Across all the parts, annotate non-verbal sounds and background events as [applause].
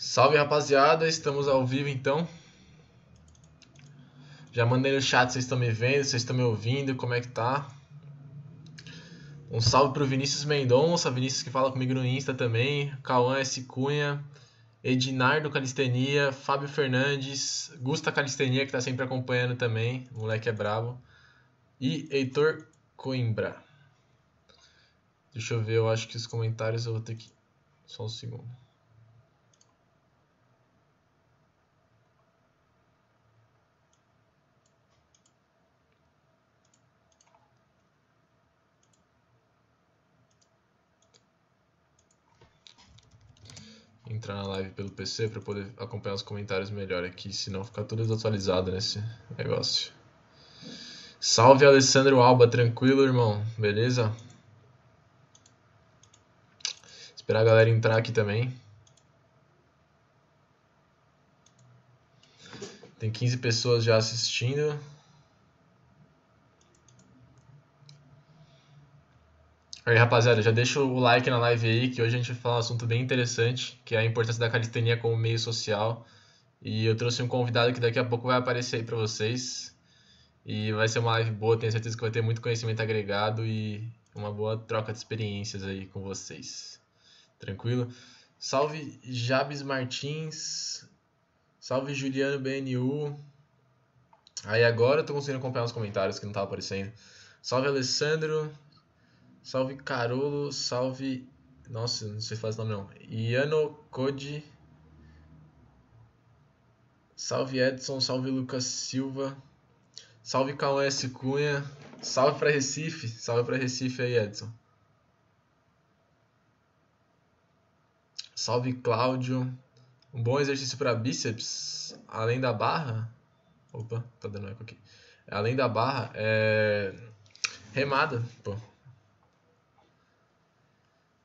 Salve rapaziada, estamos ao vivo então. Já mandei no chat, vocês estão me vendo, vocês estão me ouvindo, como é que tá? Um salve pro Vinícius Mendonça, Vinícius que fala comigo no Insta também, Cauã S. Cunha, Edinardo Calistenia, Fábio Fernandes, Gusta Calistenia que tá sempre acompanhando também, o moleque é brabo, e Heitor Coimbra. Deixa eu ver, eu acho que os comentários eu vou ter que. Só um segundo. Entrar na live pelo PC para poder acompanhar os comentários melhor aqui, senão fica tudo desatualizado nesse negócio. Salve Alessandro Alba, tranquilo, irmão? Beleza? Esperar a galera entrar aqui também. Tem 15 pessoas já assistindo. Aí, rapaziada, já deixa o like na live aí, que hoje a gente vai falar um assunto bem interessante, que é a importância da calistenia como meio social. E eu trouxe um convidado que daqui a pouco vai aparecer aí pra vocês. E vai ser uma live boa, tenho certeza que vai ter muito conhecimento agregado e uma boa troca de experiências aí com vocês. Tranquilo? Salve Jabes Martins. Salve Juliano BNU. Aí agora eu tô conseguindo acompanhar os comentários que não tava aparecendo. Salve Alessandro. Salve Carolo, salve. Nossa, não sei fazer o nome não. Iano Code. Salve Edson, salve Lucas Silva. Salve Cauã S. Cunha. Salve para Recife. Salve para Recife aí, Edson. Salve Cláudio. Um bom exercício para bíceps, além da barra. Opa, tá dando eco aqui. Além da barra, é remada, pô.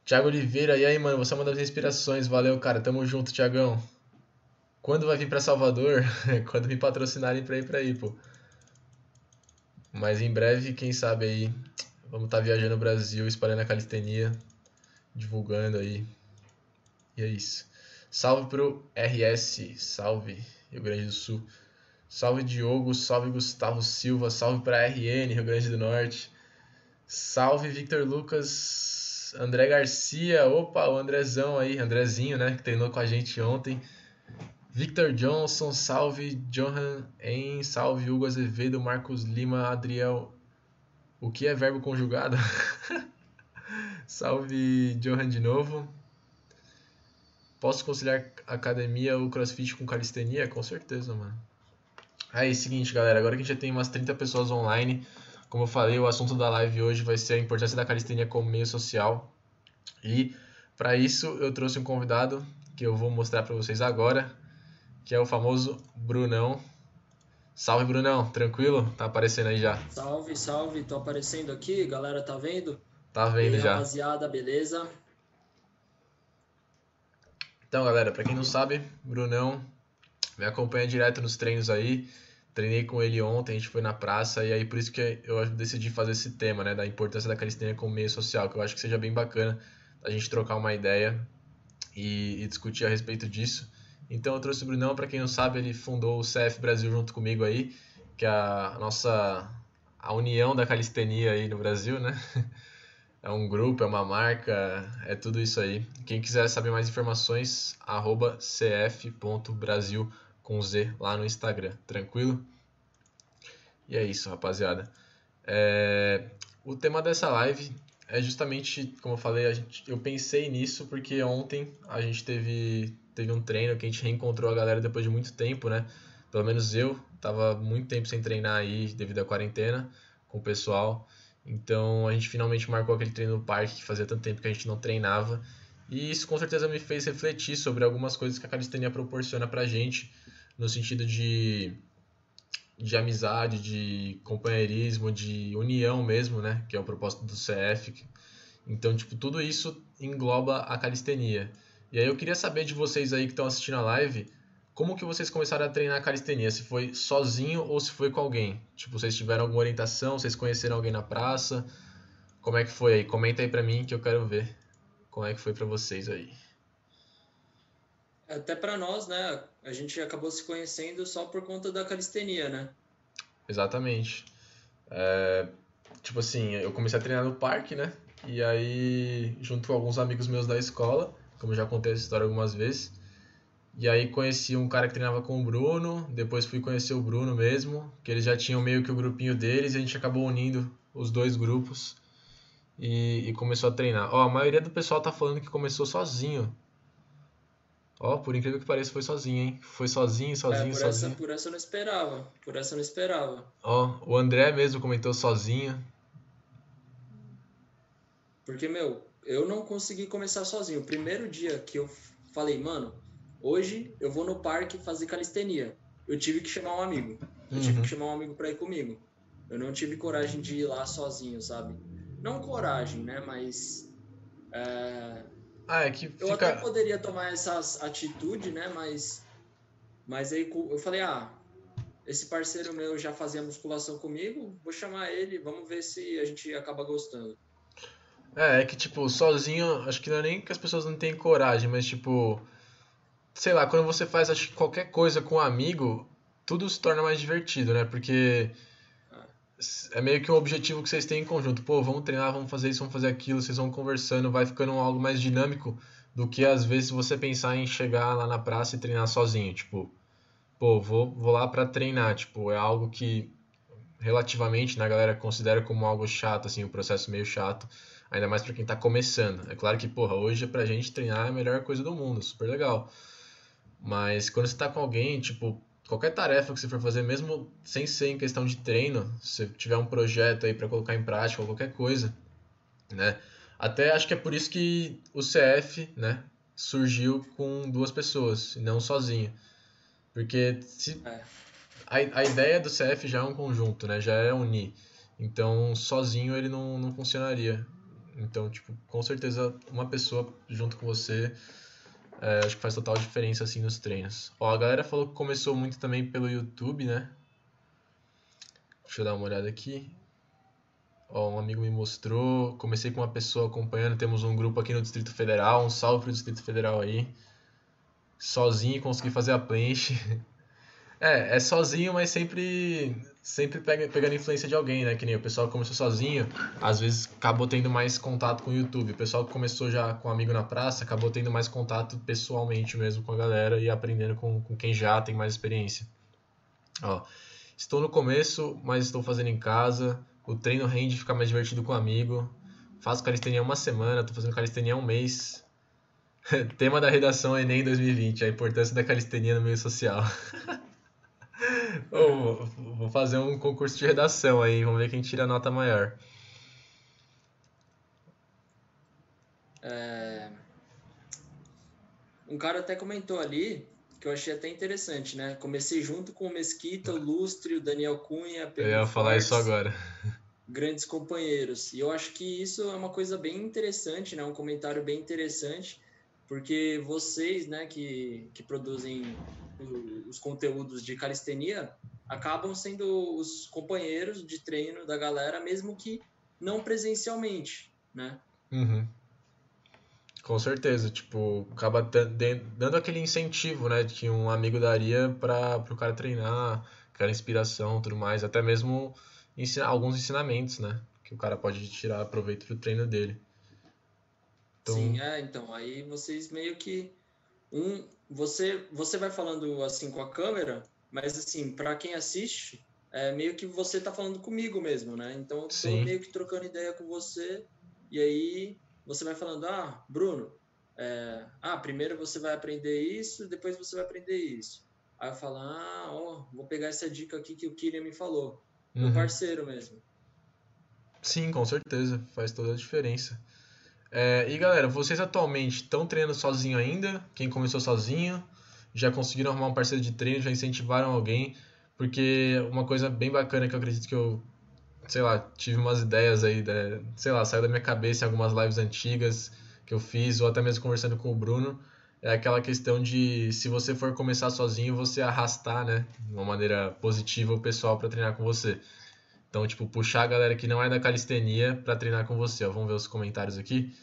Tiago Oliveira, e aí, mano? Você é uma das inspirações. Valeu, cara. Tamo junto, Tiagão. Quando vai vir para Salvador? [laughs] Quando me patrocinarem pra ir pra aí, pô. Mas em breve, quem sabe aí, vamos estar tá viajando no Brasil, espalhando a calistenia, divulgando aí. E é isso. Salve pro RS, salve Rio Grande do Sul. Salve Diogo, salve Gustavo Silva, salve pra RN, Rio Grande do Norte. Salve Victor Lucas, André Garcia, opa, o Andrezão aí, Andrezinho, né, que treinou com a gente ontem. Victor Johnson, salve Johan em salve Hugo Azevedo, Marcos Lima, Adriel. O que é verbo conjugado? [laughs] salve Johan de novo. Posso conciliar academia ou crossfit com calistenia? Com certeza, mano. Aí, seguinte, galera, agora que a gente já tem umas 30 pessoas online, como eu falei, o assunto da live hoje vai ser a importância da calistenia como meio social. E para isso eu trouxe um convidado que eu vou mostrar para vocês agora, que é o famoso Brunão. Salve Brunão, tranquilo? Tá aparecendo aí já. Salve, salve, tô aparecendo aqui, galera tá vendo? Tá vendo aí, já. Rapaziada, beleza? Então, galera, para quem não sabe, Brunão me acompanha direto nos treinos aí. Treinei com ele ontem, a gente foi na praça, e aí por isso que eu decidi fazer esse tema, né, da importância da calistenia como meio social, que eu acho que seja bem bacana a gente trocar uma ideia e, e discutir a respeito disso. Então eu trouxe o Brunão, para quem não sabe, ele fundou o CF Brasil junto comigo aí, que é a nossa a união da calistenia aí no Brasil, né? [laughs] É um grupo, é uma marca, é tudo isso aí. Quem quiser saber mais informações, arroba cf.brasil com Z lá no Instagram, tranquilo? E é isso, rapaziada. É... O tema dessa live é justamente, como eu falei, gente, eu pensei nisso porque ontem a gente teve, teve um treino que a gente reencontrou a galera depois de muito tempo, né? Pelo menos eu tava muito tempo sem treinar aí devido à quarentena com o pessoal. Então a gente finalmente marcou aquele treino no parque que fazia tanto tempo que a gente não treinava. E isso com certeza me fez refletir sobre algumas coisas que a calistenia proporciona pra gente no sentido de, de amizade, de companheirismo, de união mesmo, né? Que é o propósito do CF. Então, tipo, tudo isso engloba a calistenia. E aí eu queria saber de vocês aí que estão assistindo a live, como que vocês começaram a treinar a calistenia? Se foi sozinho ou se foi com alguém? Tipo, vocês tiveram alguma orientação, vocês conheceram alguém na praça? Como é que foi aí? Comenta aí pra mim que eu quero ver como é que foi pra vocês aí. Até para nós, né? A gente acabou se conhecendo só por conta da calistenia, né? Exatamente. É, tipo assim, eu comecei a treinar no parque, né? E aí, junto com alguns amigos meus da escola, como já contei essa história algumas vezes. E aí conheci um cara que treinava com o Bruno, depois fui conhecer o Bruno mesmo, que eles já tinham meio que o grupinho deles, e a gente acabou unindo os dois grupos e, e começou a treinar. Ó, a maioria do pessoal tá falando que começou sozinho. Ó, por incrível que pareça, foi sozinho, hein? Foi sozinho, sozinho, é, por sozinho. Essa, por essa eu não esperava. Por essa eu não esperava. Ó, o André mesmo comentou sozinho. Porque, meu, eu não consegui começar sozinho. O primeiro dia que eu falei, mano, hoje eu vou no parque fazer calistenia. Eu tive que chamar um amigo. Eu uhum. tive que chamar um amigo para ir comigo. Eu não tive coragem de ir lá sozinho, sabe? Não coragem, né? Mas. É... Ah, é que fica... Eu até poderia tomar essa atitude, né? Mas. Mas aí eu falei, ah, esse parceiro meu já fazia musculação comigo, vou chamar ele, vamos ver se a gente acaba gostando. É, é que, tipo, sozinho, acho que não é nem que as pessoas não têm coragem, mas, tipo, sei lá, quando você faz acho, qualquer coisa com um amigo, tudo se torna mais divertido, né? Porque é meio que um objetivo que vocês têm em conjunto. Pô, vamos treinar, vamos fazer isso, vamos fazer aquilo, vocês vão conversando, vai ficando algo mais dinâmico do que às vezes você pensar em chegar lá na praça e treinar sozinho. Tipo, pô, vou, vou lá para treinar. Tipo, é algo que relativamente, né, a galera considera como algo chato, assim, um processo meio chato. Ainda mais para quem tá começando. É claro que, porra, hoje pra gente treinar é a melhor coisa do mundo, super legal. Mas quando você tá com alguém, tipo, qualquer tarefa que você for fazer, mesmo sem ser em questão de treino, se tiver um projeto aí para colocar em prática ou qualquer coisa, né? Até acho que é por isso que o CF, né, surgiu com duas pessoas e não sozinho. Porque se é. a, a ideia do CF já é um conjunto, né? Já é unir. Então, sozinho ele não, não funcionaria. Então, tipo, com certeza uma pessoa junto com você é, acho que faz total diferença assim nos treinos. Ó, a galera falou que começou muito também pelo YouTube, né? Deixa eu dar uma olhada aqui. Ó, um amigo me mostrou. Comecei com uma pessoa acompanhando. Temos um grupo aqui no Distrito Federal. Um salve pro Distrito Federal aí. Sozinho consegui fazer a planche. [laughs] É, é sozinho, mas sempre sempre pega, pegando influência de alguém, né? Que nem o pessoal que começou sozinho, às vezes acabou tendo mais contato com o YouTube. O pessoal que começou já com um amigo na praça, acabou tendo mais contato pessoalmente mesmo com a galera e aprendendo com, com quem já tem mais experiência. Ó, estou no começo, mas estou fazendo em casa. O treino rende ficar mais divertido com um amigo. Faço calistenia uma semana, estou fazendo calistenia um mês. [laughs] Tema da redação Enem 2020, a importância da calistenia no meio social. [laughs] oh, vou fazer um concurso de redação aí, vamos ver quem tira a nota maior. É... Um cara até comentou ali que eu achei até interessante, né? Comecei junto com o Mesquita, o Lustre, o Daniel Cunha, Pedro Eu ia falar isso agora. Grandes companheiros. E eu acho que isso é uma coisa bem interessante, né? Um comentário bem interessante, porque vocês, né, que, que produzem os conteúdos de calistenia acabam sendo os companheiros de treino da galera, mesmo que não presencialmente, né? Uhum. Com certeza, tipo, acaba dando aquele incentivo, né, que um amigo daria para o cara treinar, aquela inspiração, tudo mais, até mesmo ensinar alguns ensinamentos, né, que o cara pode tirar proveito do treino dele. Então... Sim, é, então, aí vocês meio que um você você vai falando assim com a câmera, mas assim, para quem assiste, é meio que você tá falando comigo mesmo, né? Então eu tô Sim. meio que trocando ideia com você e aí você vai falando, ah, Bruno, é, ah, primeiro você vai aprender isso, depois você vai aprender isso. Aí eu falo, ah, ó, vou pegar essa dica aqui que o Kylian me falou. Meu uhum. parceiro mesmo. Sim, com certeza, faz toda a diferença. É, e galera, vocês atualmente estão treinando sozinho ainda? Quem começou sozinho? Já conseguiram arrumar um parceiro de treino? Já incentivaram alguém? Porque uma coisa bem bacana que eu acredito que eu, sei lá, tive umas ideias aí, né? sei lá, saiu da minha cabeça em algumas lives antigas que eu fiz, ou até mesmo conversando com o Bruno, é aquela questão de se você for começar sozinho, você arrastar, né, de uma maneira positiva o pessoal para treinar com você. Então, tipo, puxar a galera que não é da calistenia para treinar com você. Ó, vamos ver os comentários aqui.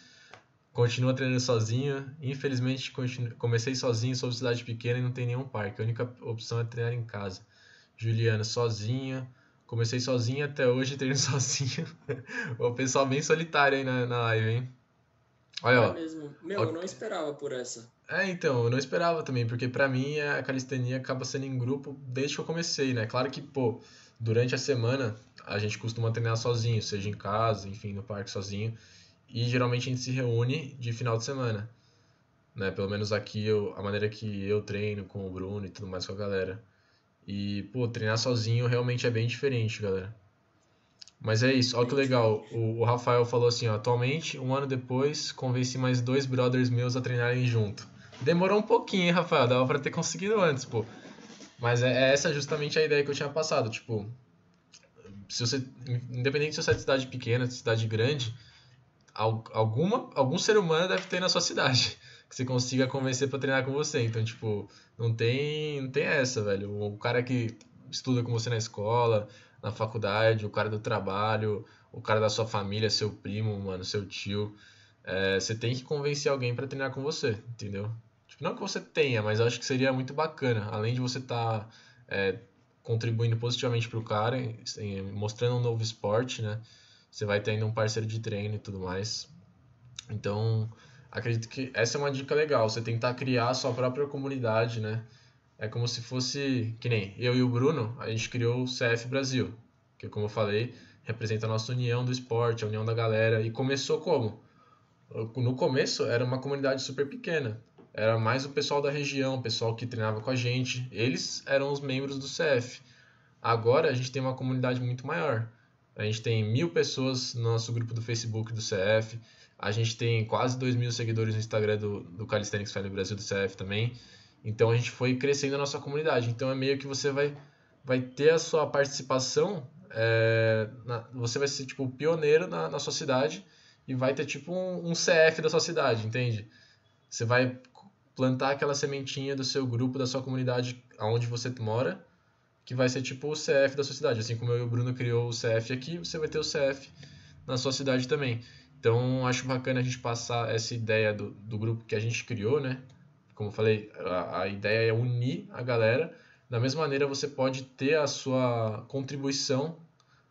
continua treinando sozinho. Infelizmente, comecei sozinho, sou de cidade pequena e não tem nenhum parque. A única opção é treinar em casa. Juliana, sozinha. Comecei sozinho até hoje, treino [laughs] sozinho. o pessoal bem solitário aí na, na live, hein? Olha, é ó. mesmo. Meu, ó, eu não esperava por essa. É, então, eu não esperava também, porque para mim a calistenia acaba sendo em grupo desde que eu comecei, né? Claro que, pô, durante a semana a gente costuma treinar sozinho, seja em casa, enfim, no parque sozinho. E geralmente a gente se reúne de final de semana. Né? Pelo menos aqui, eu, a maneira que eu treino com o Bruno e tudo mais com a galera. E, pô, treinar sozinho realmente é bem diferente, galera. Mas é isso, olha que legal. O, o, Rafael falou assim, ó, atualmente, um ano depois, convenci mais dois brothers meus a treinarem junto. Demorou um pouquinho, hein, Rafael? Dava pra ter conseguido antes, pô. Mas é, é essa justamente a ideia que eu tinha passado, tipo... Se você, independente se você é de cidade pequena, de cidade grande, alguma, algum ser humano deve ter na sua cidade [laughs] que você consiga convencer para treinar com você. Então, tipo, não tem, não tem essa, velho. O cara que estuda com você na escola, na faculdade, o cara do trabalho, o cara da sua família, seu primo, mano, seu tio. É, você tem que convencer alguém para treinar com você, entendeu? Tipo, não que você tenha, mas eu acho que seria muito bacana. Além de você estar tá, é, contribuindo positivamente para o cara, mostrando um novo esporte, né? Você vai ter ainda um parceiro de treino e tudo mais. Então, acredito que essa é uma dica legal. Você tentar criar a sua própria comunidade, né? É como se fosse, que nem eu e o Bruno, a gente criou o CF Brasil, que como eu falei, representa a nossa união do esporte, a união da galera. E começou como? No começo era uma comunidade super pequena. Era mais o pessoal da região, o pessoal que treinava com a gente. Eles eram os membros do CF. Agora a gente tem uma comunidade muito maior. A gente tem mil pessoas no nosso grupo do Facebook do CF. A gente tem quase 2 mil seguidores no Instagram do, do Calisthenics Family Brasil do CF também. Então a gente foi crescendo a nossa comunidade. Então é meio que você vai, vai ter a sua participação, é, na, você vai ser tipo pioneiro na, na sua cidade e vai ter tipo um, um CF da sua cidade, entende? Você vai plantar aquela sementinha do seu grupo, da sua comunidade, aonde você mora, que vai ser tipo o CF da sua cidade. Assim como eu e o Bruno criou o CF aqui, você vai ter o CF na sua cidade também. Então, acho bacana a gente passar essa ideia do, do grupo que a gente criou, né? Como eu falei, a, a ideia é unir a galera. Da mesma maneira, você pode ter a sua contribuição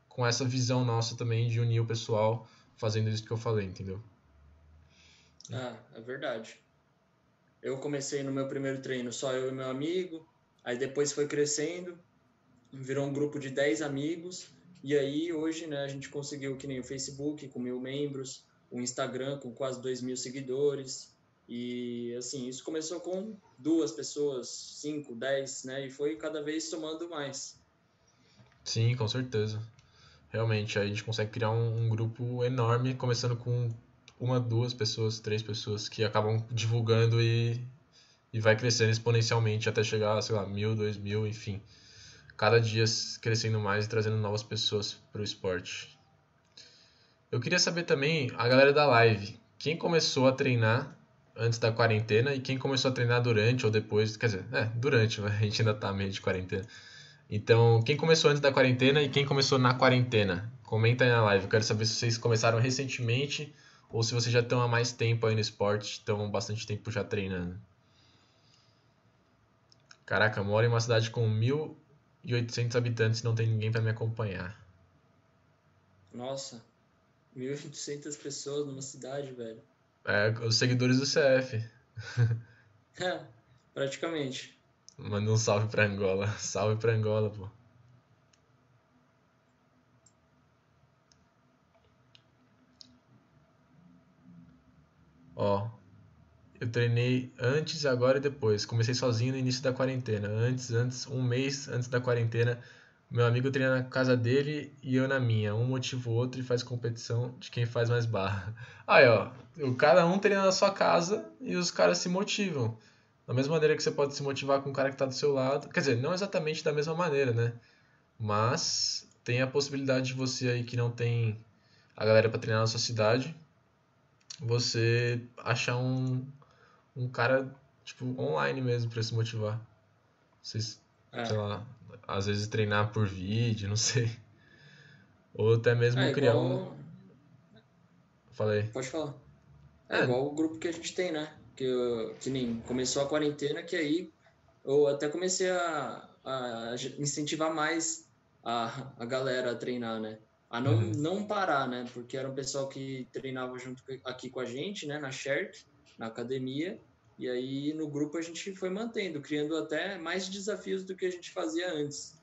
com essa visão nossa também de unir o pessoal fazendo isso que eu falei, entendeu? Ah, é verdade. Eu comecei no meu primeiro treino só eu e meu amigo, aí depois foi crescendo, virou um grupo de 10 amigos, e aí hoje né, a gente conseguiu que nem o Facebook com mil membros, o Instagram com quase 2 mil seguidores, e assim, isso começou com duas pessoas, cinco, dez, né? E foi cada vez somando mais. Sim, com certeza. Realmente, a gente consegue criar um, um, grupo enorme, começando com uma, duas pessoas, três pessoas que acabam divulgando e, e vai crescendo exponencialmente até chegar, sei lá, mil, dois mil, enfim cada dia crescendo mais e trazendo novas pessoas para o esporte. Eu queria saber também a galera da live, quem começou a treinar antes da quarentena e quem começou a treinar durante ou depois, quer dizer, é, durante, a gente ainda tá meio de quarentena. Então, quem começou antes da quarentena e quem começou na quarentena? Comenta aí na live. Eu quero saber se vocês começaram recentemente ou se vocês já estão há mais tempo aí no esporte, estão bastante tempo já treinando. Caraca, moro em uma cidade com mil e 800 habitantes não tem ninguém para me acompanhar. Nossa, 1.800 pessoas numa cidade, velho. É, os seguidores do CF. é, [laughs] praticamente. Manda um salve pra Angola. Salve pra Angola, pô. Ó, eu treinei antes, agora e depois. Comecei sozinho no início da quarentena. Antes, antes, um mês antes da quarentena, meu amigo treina na casa dele e eu na minha. Um motiva o outro e faz competição de quem faz mais barra. [laughs] Aí, ó, cada um treina na sua casa e os caras se motivam. Da mesma maneira que você pode se motivar com o cara que está do seu lado. Quer dizer, não exatamente da mesma maneira, né? Mas tem a possibilidade de você aí que não tem a galera para treinar na sua cidade, você achar um, um cara, tipo, online mesmo para se motivar. Vocês, é. sei lá, às vezes treinar por vídeo, não sei. Ou até mesmo é, criar igual... um. Falei. Pode falar. É, é, igual o grupo que a gente tem, né? Que, que nem começou a quarentena, que aí eu até comecei a, a incentivar mais a, a galera a treinar, né? A não, uhum. não parar, né? Porque era um pessoal que treinava junto aqui com a gente, né? Na Sherk, na academia. E aí no grupo a gente foi mantendo, criando até mais desafios do que a gente fazia antes.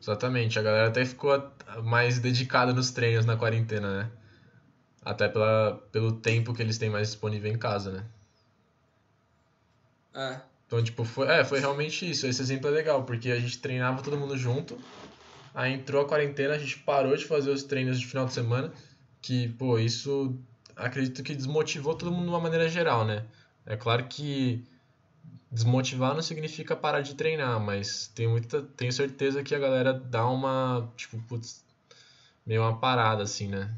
Exatamente, a galera até ficou mais dedicada nos treinos na quarentena, né? Até pela, pelo tempo que eles têm mais disponível em casa, né? É. Então, tipo, foi, é, foi realmente isso. Esse exemplo é legal, porque a gente treinava todo mundo junto. Aí entrou a quarentena, a gente parou de fazer os treinos de final de semana. Que, pô, isso acredito que desmotivou todo mundo de uma maneira geral, né? É claro que desmotivar não significa parar de treinar, mas tenho, muita, tenho certeza que a galera dá uma, tipo, putz, meio uma parada, assim, né?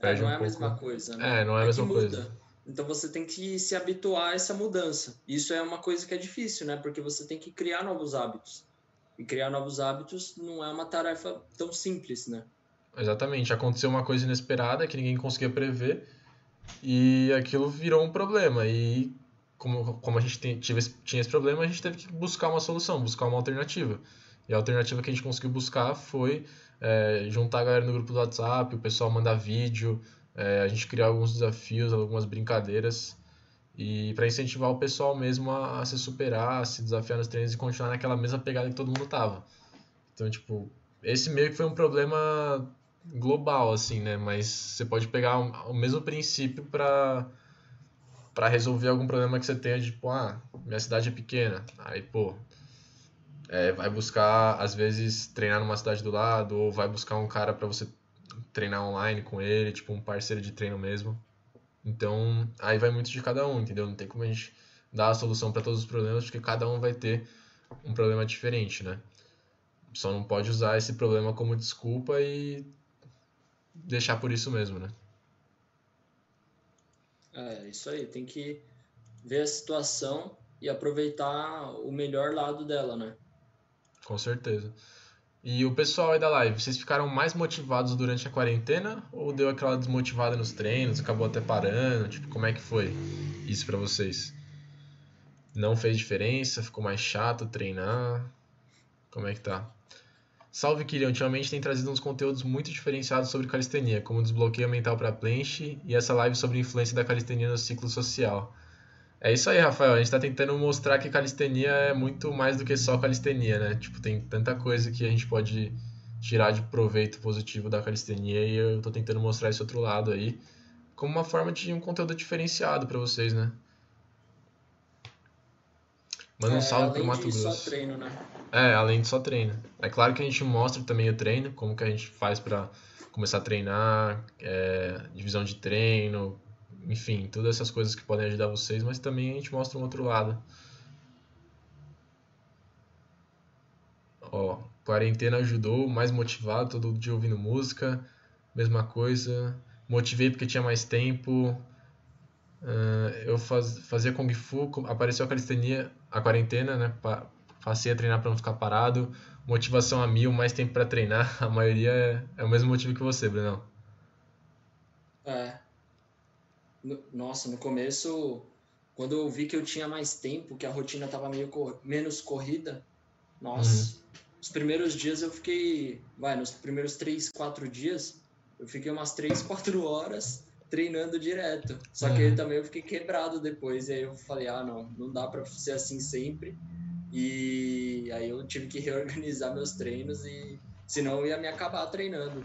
É, não um é a pouco... mesma coisa, né? É, não é a é mesma coisa. Então você tem que se habituar a essa mudança. Isso é uma coisa que é difícil, né? Porque você tem que criar novos hábitos. E criar novos hábitos não é uma tarefa tão simples, né? Exatamente. Aconteceu uma coisa inesperada que ninguém conseguia prever e aquilo virou um problema. E como, como a gente tem, tinha esse problema, a gente teve que buscar uma solução, buscar uma alternativa. E a alternativa que a gente conseguiu buscar foi é, juntar a galera no grupo do WhatsApp, o pessoal mandar vídeo, é, a gente criar alguns desafios, algumas brincadeiras e para incentivar o pessoal mesmo a, a, se superar, a se desafiar nos treinos e continuar naquela mesma pegada que todo mundo tava. Então, tipo, esse meio que foi um problema global, assim, né? Mas você pode pegar o, o mesmo princípio para para resolver algum problema que você tenha, de, tipo, ah, minha cidade é pequena. Aí, pô, é, vai buscar, às vezes, treinar numa cidade do lado, ou vai buscar um cara para você treinar online com ele, tipo, um parceiro de treino mesmo. Então, aí vai muito de cada um, entendeu? Não tem como a gente dar a solução para todos os problemas, porque cada um vai ter um problema diferente, né? Só não pode usar esse problema como desculpa e deixar por isso mesmo, né? É, isso aí, tem que ver a situação e aproveitar o melhor lado dela, né? Com certeza. E o pessoal aí da live, vocês ficaram mais motivados durante a quarentena ou deu aquela desmotivada nos treinos, acabou até parando? Tipo, como é que foi isso para vocês? Não fez diferença? Ficou mais chato treinar? Como é que tá? Salve Kirian, ultimamente tem trazido uns conteúdos muito diferenciados sobre calistenia, como desbloqueio mental para planche e essa live sobre a influência da calistenia no ciclo social. É isso aí, Rafael. A gente está tentando mostrar que calistenia é muito mais do que só calistenia, né? Tipo, tem tanta coisa que a gente pode tirar de proveito positivo da calistenia e eu estou tentando mostrar esse outro lado aí como uma forma de um conteúdo diferenciado para vocês, né? Manda um é, salve pro Mato Grosso. Só treino, né? É, além de só treino. É claro que a gente mostra também o treino, como que a gente faz para começar a treinar, é, divisão de treino, enfim, todas essas coisas que podem ajudar vocês, mas também a gente mostra um outro lado. Ó, quarentena ajudou, mais motivado, todo dia ouvindo música, mesma coisa. Motivei porque tinha mais tempo. Uh, eu faz, fazia Kung Fu, apareceu a calistenia, a quarentena, né? Passei a treinar para não ficar parado. Motivação a mil, mais tempo para treinar. [laughs] A maioria é, é, o mesmo motivo que você, Brunão. É. No, nossa, no começo, quando eu vi que eu tinha mais tempo, que a rotina estava meio cor, menos corrida, nossa, uhum. os primeiros dias eu fiquei, vai, nos primeiros três, quatro dias, eu fiquei umas três, [laughs] quatro horas treinando direto. Só que uhum. também eu fiquei quebrado depois. E aí eu falei, ah, não, não dá para ser assim sempre. E aí eu tive que reorganizar meus treinos e senão eu ia me acabar treinando.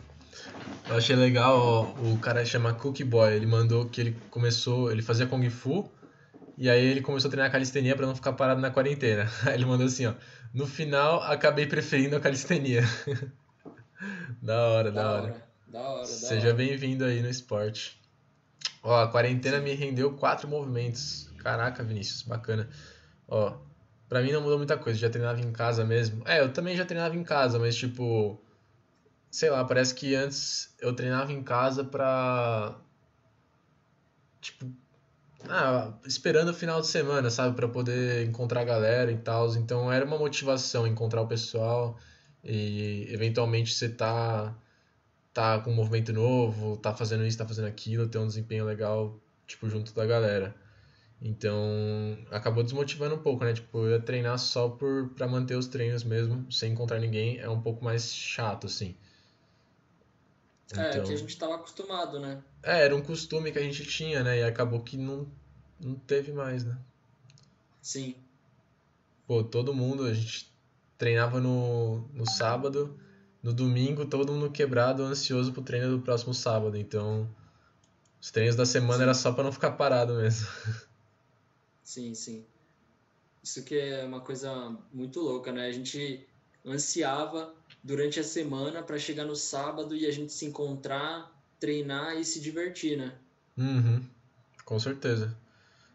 Eu achei legal, ó, o cara chama Cookie Boy, ele mandou que ele começou, ele fazia Kung Fu, e aí ele começou a treinar calistenia para não ficar parado na quarentena. [laughs] Aí ele mandou assim, ó, no final acabei preferindo a calistenia. [laughs] da hora, da, da hora. hora. Da hora, Seja bem-vindo aí no esporte. Ó, a quarentena me rendeu quatro movimentos. Caraca, Vinícius, bacana. Ó, pra mim não mudou muita coisa, já treinava em casa mesmo. É, eu também já treinava em casa, mas tipo, sei lá, parece que antes eu treinava em casa pra. Tipo. Ah, esperando o final de semana, sabe? para poder encontrar a galera e tal. Então era uma motivação encontrar o pessoal e eventualmente você tá tá com um movimento novo, tá fazendo isso, tá fazendo aquilo, ter um desempenho legal, tipo, junto da galera. Então, acabou desmotivando um pouco, né? Tipo, eu ia treinar só por para manter os treinos mesmo, sem encontrar ninguém, é um pouco mais chato, assim. É, então... que a gente tava acostumado, né? É, era um costume que a gente tinha, né? E acabou que não, não teve mais, né? Sim. Pô, todo mundo, a gente treinava no, no sábado, no domingo todo mundo quebrado, ansioso pro treino do próximo sábado. Então, os treinos da semana sim. era só para não ficar parado mesmo. Sim, sim. Isso que é uma coisa muito louca, né? A gente ansiava durante a semana para chegar no sábado e a gente se encontrar, treinar e se divertir, né? Uhum. Com certeza.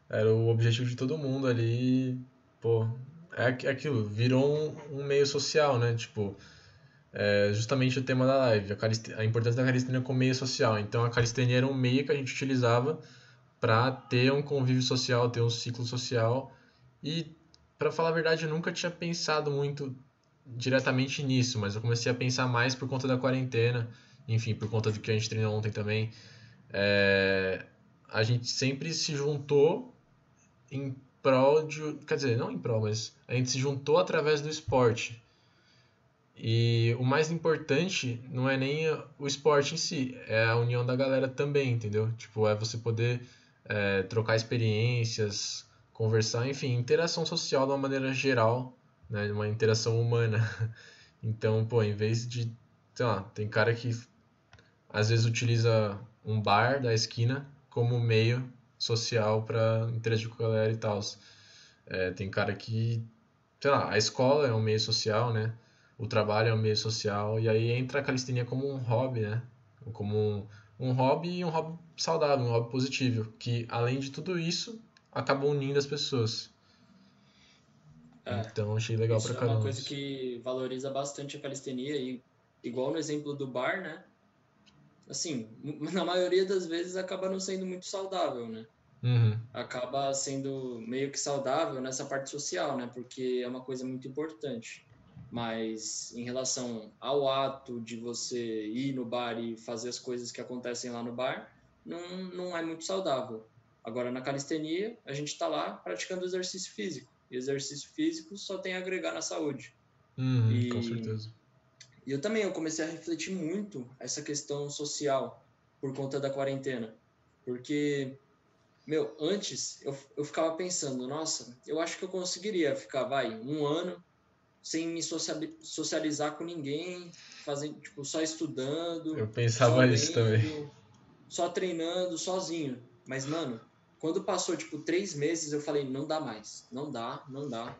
Era o objetivo de todo mundo ali. Pô, é aquilo, virou um, um meio social, né? Tipo, é justamente o tema da live, a, a importância da calistenia como meio social. Então, a calistenia era um meio que a gente utilizava para ter um convívio social, ter um ciclo social. E, para falar a verdade, eu nunca tinha pensado muito diretamente nisso, mas eu comecei a pensar mais por conta da quarentena, enfim, por conta do que a gente treinou ontem também. É, a gente sempre se juntou em prol de. Quer dizer, não em prol, mas a gente se juntou através do esporte. E o mais importante não é nem o esporte em si, é a união da galera também, entendeu? Tipo, é você poder é, trocar experiências, conversar, enfim, interação social de uma maneira geral, né, uma interação humana. [laughs] Então, pô, em vez de, sei lá, tem cara que às vezes utiliza um bar da esquina como meio social para interagir com a galera e tal. É, tem cara que, sei lá, a escola é um meio social, né? O trabalho é um meio social e aí entra a calistenia como um hobby, né? Como um, um hobby e um hobby saudável, um hobby positivo, que além de tudo isso, acaba unindo as pessoas. É, então achei legal pra caramba. É uma coisa que valoriza bastante a calistenia e igual no exemplo do bar, né? Assim, [laughs] na maioria das vezes acaba não sendo muito saudável, né? Uhum. Acaba sendo meio que saudável nessa parte social, né? Porque é uma coisa muito importante. Mas em relação ao ato de você ir no bar e fazer as coisas que acontecem lá no bar, não, não é muito saudável. Agora, na calistenia, a gente está lá praticando exercício físico. Exercício físico só tem a agregar na saúde. Uhum, e, com certeza. E eu também eu comecei a refletir muito essa questão social por conta da quarentena. Porque, meu, antes eu, eu ficava pensando, nossa, eu acho que eu conseguiria ficar, vai, um ano sem me socializar com ninguém, fazendo, tipo, só estudando. Eu pensava isso também. Só treinando, sozinho. Mas, mano, quando passou, tipo, três meses, eu falei, não dá mais. Não dá, não dá.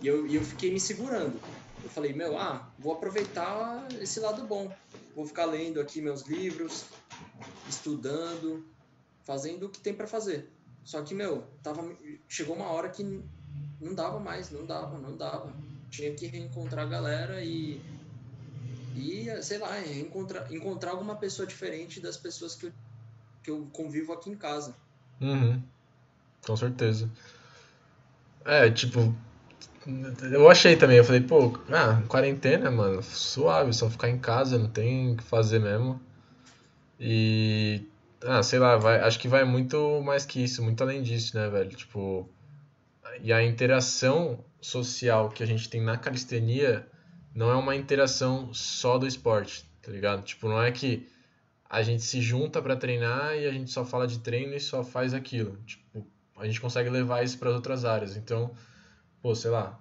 E eu, e eu fiquei me segurando. Eu falei, meu, ah, vou aproveitar esse lado bom. Vou ficar lendo aqui meus livros, estudando, fazendo o que tem para fazer. Só que, meu, tava, chegou uma hora que não dava mais, não dava, não dava tinha que reencontrar a galera e e sei lá encontrar encontrar alguma pessoa diferente das pessoas que eu, que eu convivo aqui em casa uhum. com certeza é tipo eu achei também eu falei pô ah quarentena mano suave só ficar em casa não tem o que fazer mesmo e ah sei lá vai acho que vai muito mais que isso muito além disso né velho tipo e a interação social que a gente tem na calistenia não é uma interação só do esporte, tá ligado? Tipo, não é que a gente se junta para treinar e a gente só fala de treino e só faz aquilo. Tipo, a gente consegue levar isso para outras áreas. Então, pô, sei lá,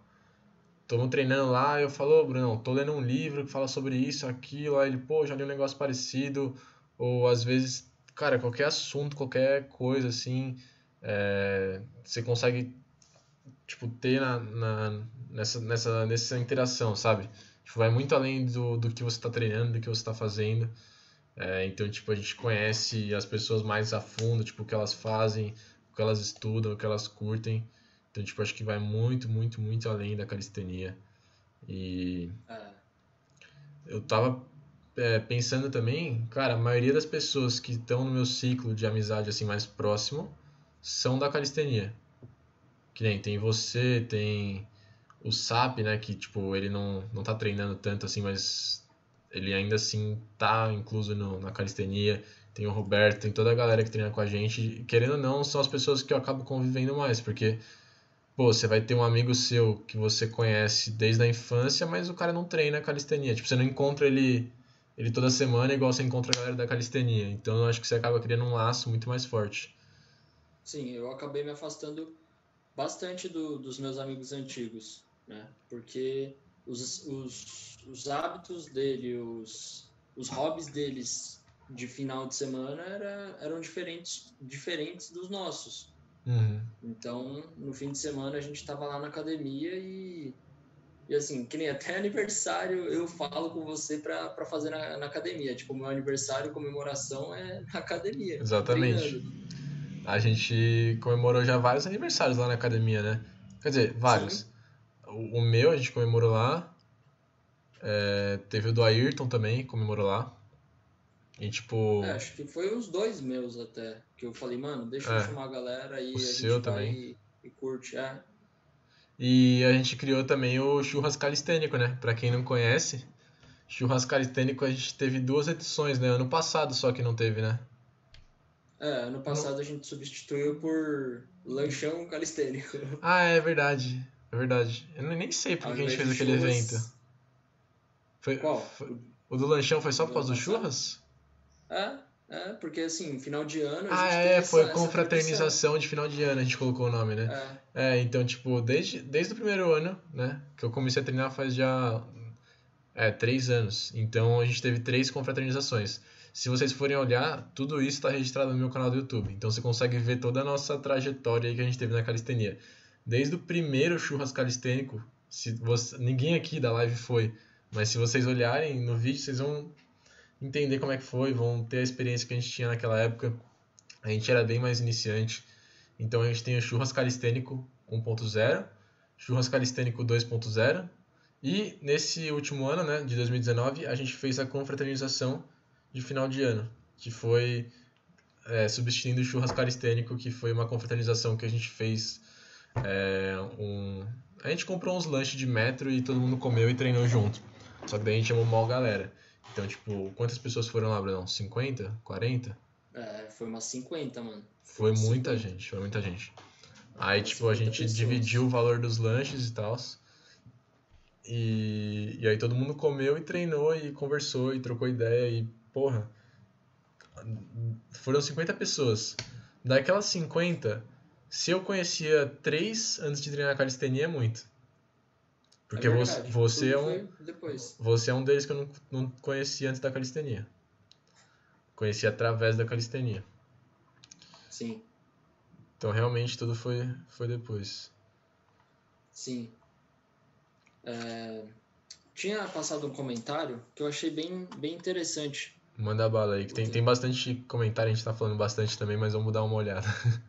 estamos treinando lá, eu falo, oh, Bruno, tô lendo um livro que fala sobre isso, aquilo, aí ele, pô, já li um negócio parecido, ou às vezes, cara, qualquer assunto, qualquer coisa assim, é, você consegue tipo, ter na, na, nessa, nessa, nessa interação, sabe? Tipo, vai muito além do, do que você está treinando, do que você está fazendo. É, então, tipo, a gente conhece as pessoas mais a fundo, tipo, o que elas fazem, o que elas estudam, o que elas curtem. Então, tipo, acho que vai muito, muito, muito além da calistenia. E é. eu tava é, pensando também, cara, a maioria das pessoas que estão no meu ciclo de amizade assim mais próximo são da calistenia. Que nem tem você, tem o SAP, né? Que, tipo, ele não, não tá treinando tanto assim, mas ele ainda assim tá incluso no, na calistenia. Tem o Roberto, tem toda a galera que treina com a gente. Querendo ou não, são as pessoas que eu acabo convivendo mais, porque pô, você vai ter um amigo seu que você conhece desde a infância, mas o cara não treina calistenia. Tipo, você não encontra ele ele toda semana igual você encontra a galera da calistenia. Então eu acho que você acaba criando um laço muito mais forte. Sim, eu acabei me afastando bastante do, dos meus amigos antigos, né? Porque os, os, os hábitos dele, os, os hobbies deles de final de semana era, eram diferentes, diferentes dos nossos. Uhum. Então, no fim de semana a gente estava lá na academia e, e assim, que nem até [laughs] aniversário eu falo com você para fazer na, na, academia. Tipo, meu aniversário, comemoração é na academia. Exatamente. Treinando. A gente comemorou já vários aniversários lá na academia, né? Quer dizer, vários. O, o, meu a gente comemorou lá. É, teve o do Ayrton também, comemorou lá. E tipo. É, acho que foi os dois meus até. Que eu falei, mano, deixa é, eu chamar a galera e o a seu gente também. E, e, curte. É. E a gente criou também o Churras Calistênico, né? Pra quem não conhece, Churras Calistênico a gente teve duas edições, né? Ano passado só que não teve, né? É, ano passado não. a gente substituiu por lanchão calistênico. Ah, é verdade. É verdade. Eu nem sei por que a gente fez aquele churras... evento. Foi, Qual? Foi... O do lanchão foi só por causa do churras? É, é, porque assim, final de ano. A ah, é, foi essa, confraternização essa de final de ano, a gente colocou o nome, né? É. é, então, tipo, desde, desde o primeiro ano, né? Que eu comecei a treinar faz já. É, três anos. Então a gente teve três confraternizações. Se vocês forem olhar, tudo isso está registrado no meu canal do YouTube. Então você consegue ver toda a nossa trajetória que a gente teve na calistenia. Desde o primeiro churras calistênico, se você, ninguém aqui da live foi, mas se vocês olharem no vídeo, vocês vão entender como é que foi, vão ter a experiência que a gente tinha naquela época. A gente era bem mais iniciante. Então a gente tem o churras calistênico 1.0, churras calistênico 2.0 e nesse último ano, né, de 2019, a gente fez a confraternização de final de ano, que foi é, substituindo o churras calistênico, que foi uma confraternização que a gente fez. É, um... A gente comprou uns lanches de metro e todo mundo comeu e treinou junto. Só que daí a gente chamou mal galera. Então, tipo, quantas pessoas foram lá, Bruno? 50? 40? É, foi umas 50, mano. Foi muita 50. gente, foi muita gente. Aí, tipo, a gente pessoas. dividiu o valor dos lanches e tal. E, e aí todo mundo comeu e treinou e conversou e trocou ideia e porra, foram 50 pessoas. Daquelas 50, se eu conhecia três antes de treinar calistenia, é muito. Porque é você, você é um. Você é um deles que eu não, não conhecia antes da calistenia. Conheci através da calistenia. Sim. Então realmente tudo foi, foi depois. Sim. É... Tinha passado um comentário que eu achei bem, bem interessante Manda bala aí, que tem, tem bastante comentário, a gente tá falando bastante também, mas vamos dar uma olhada. [laughs]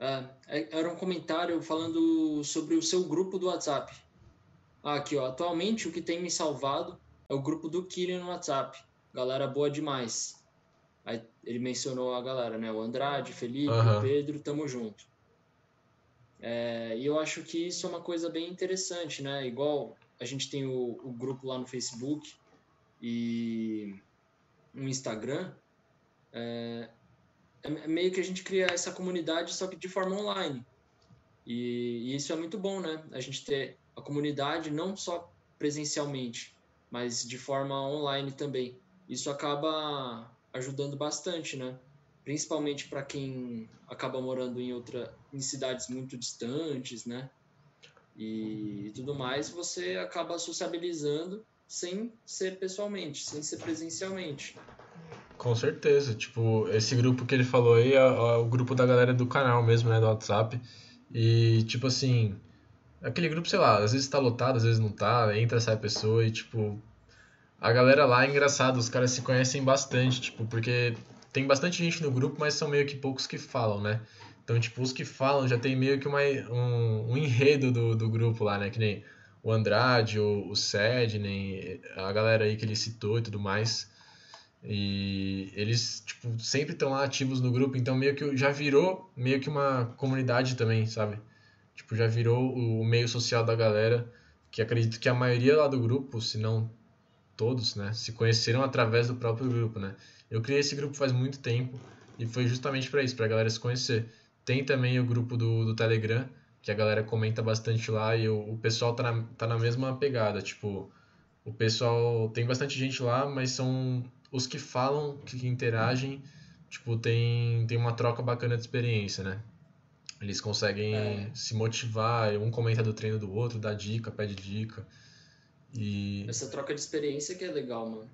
É, era um comentário falando sobre o seu grupo do WhatsApp. Ah, aqui, ó. Atualmente o que tem me salvado é o grupo do Killian no WhatsApp. Galera boa demais. Aí ele mencionou a galera, né? O Andrade, Felipe, uhum. o Pedro, tamo junto. É, e eu acho que isso é uma coisa bem interessante, né? Igual a gente tem o, o grupo lá no Facebook e no Instagram, é, é, meio que a gente cria essa comunidade, só que de forma online. E, e, isso é muito bom, né? A gente ter a comunidade não só presencialmente, mas de forma online também. Isso acaba ajudando bastante, né? Principalmente para quem acaba morando em outra em cidades muito distantes, né? E, e tudo mais, você acaba sociabilizando sem ser pessoalmente, sem ser presencialmente. Com certeza, tipo, esse grupo que ele falou aí é, é, o grupo da galera do canal mesmo, né, do WhatsApp. E, tipo assim, aquele grupo, sei lá, às vezes tá lotado, às vezes não tá, entra, sai pessoa e, tipo, a galera lá é engraçado, os caras se conhecem bastante, tipo, porque tem bastante gente no grupo, mas são meio que poucos que falam, né? Então, tipo, os que falam já tem meio que uma, um, um enredo do, do grupo lá, né? Que nem o Andrade, o, o Sedney, a galera aí que ele citou e tudo mais. E eles, tipo, sempre estão lá ativos no grupo, então meio que já virou meio que uma comunidade também, sabe? Tipo, já virou o meio social da galera, que acredito que a maioria lá do grupo, se não todos, né, se conheceram através do próprio grupo, né? Eu criei esse grupo faz muito tempo e foi justamente para isso, para a galera se conhecer. Tem também o grupo do, do Telegram, que a galera comenta bastante lá e o, o pessoal tá na, tá na mesma pegada, tipo, o pessoal tem bastante gente lá, mas são os que falam, que interagem, tipo, tem, tem uma troca bacana de experiência, né? Eles conseguem é. se motivar, um comenta do treino do outro, dá dica, pede dica. E... Essa troca de experiência que é legal, mano.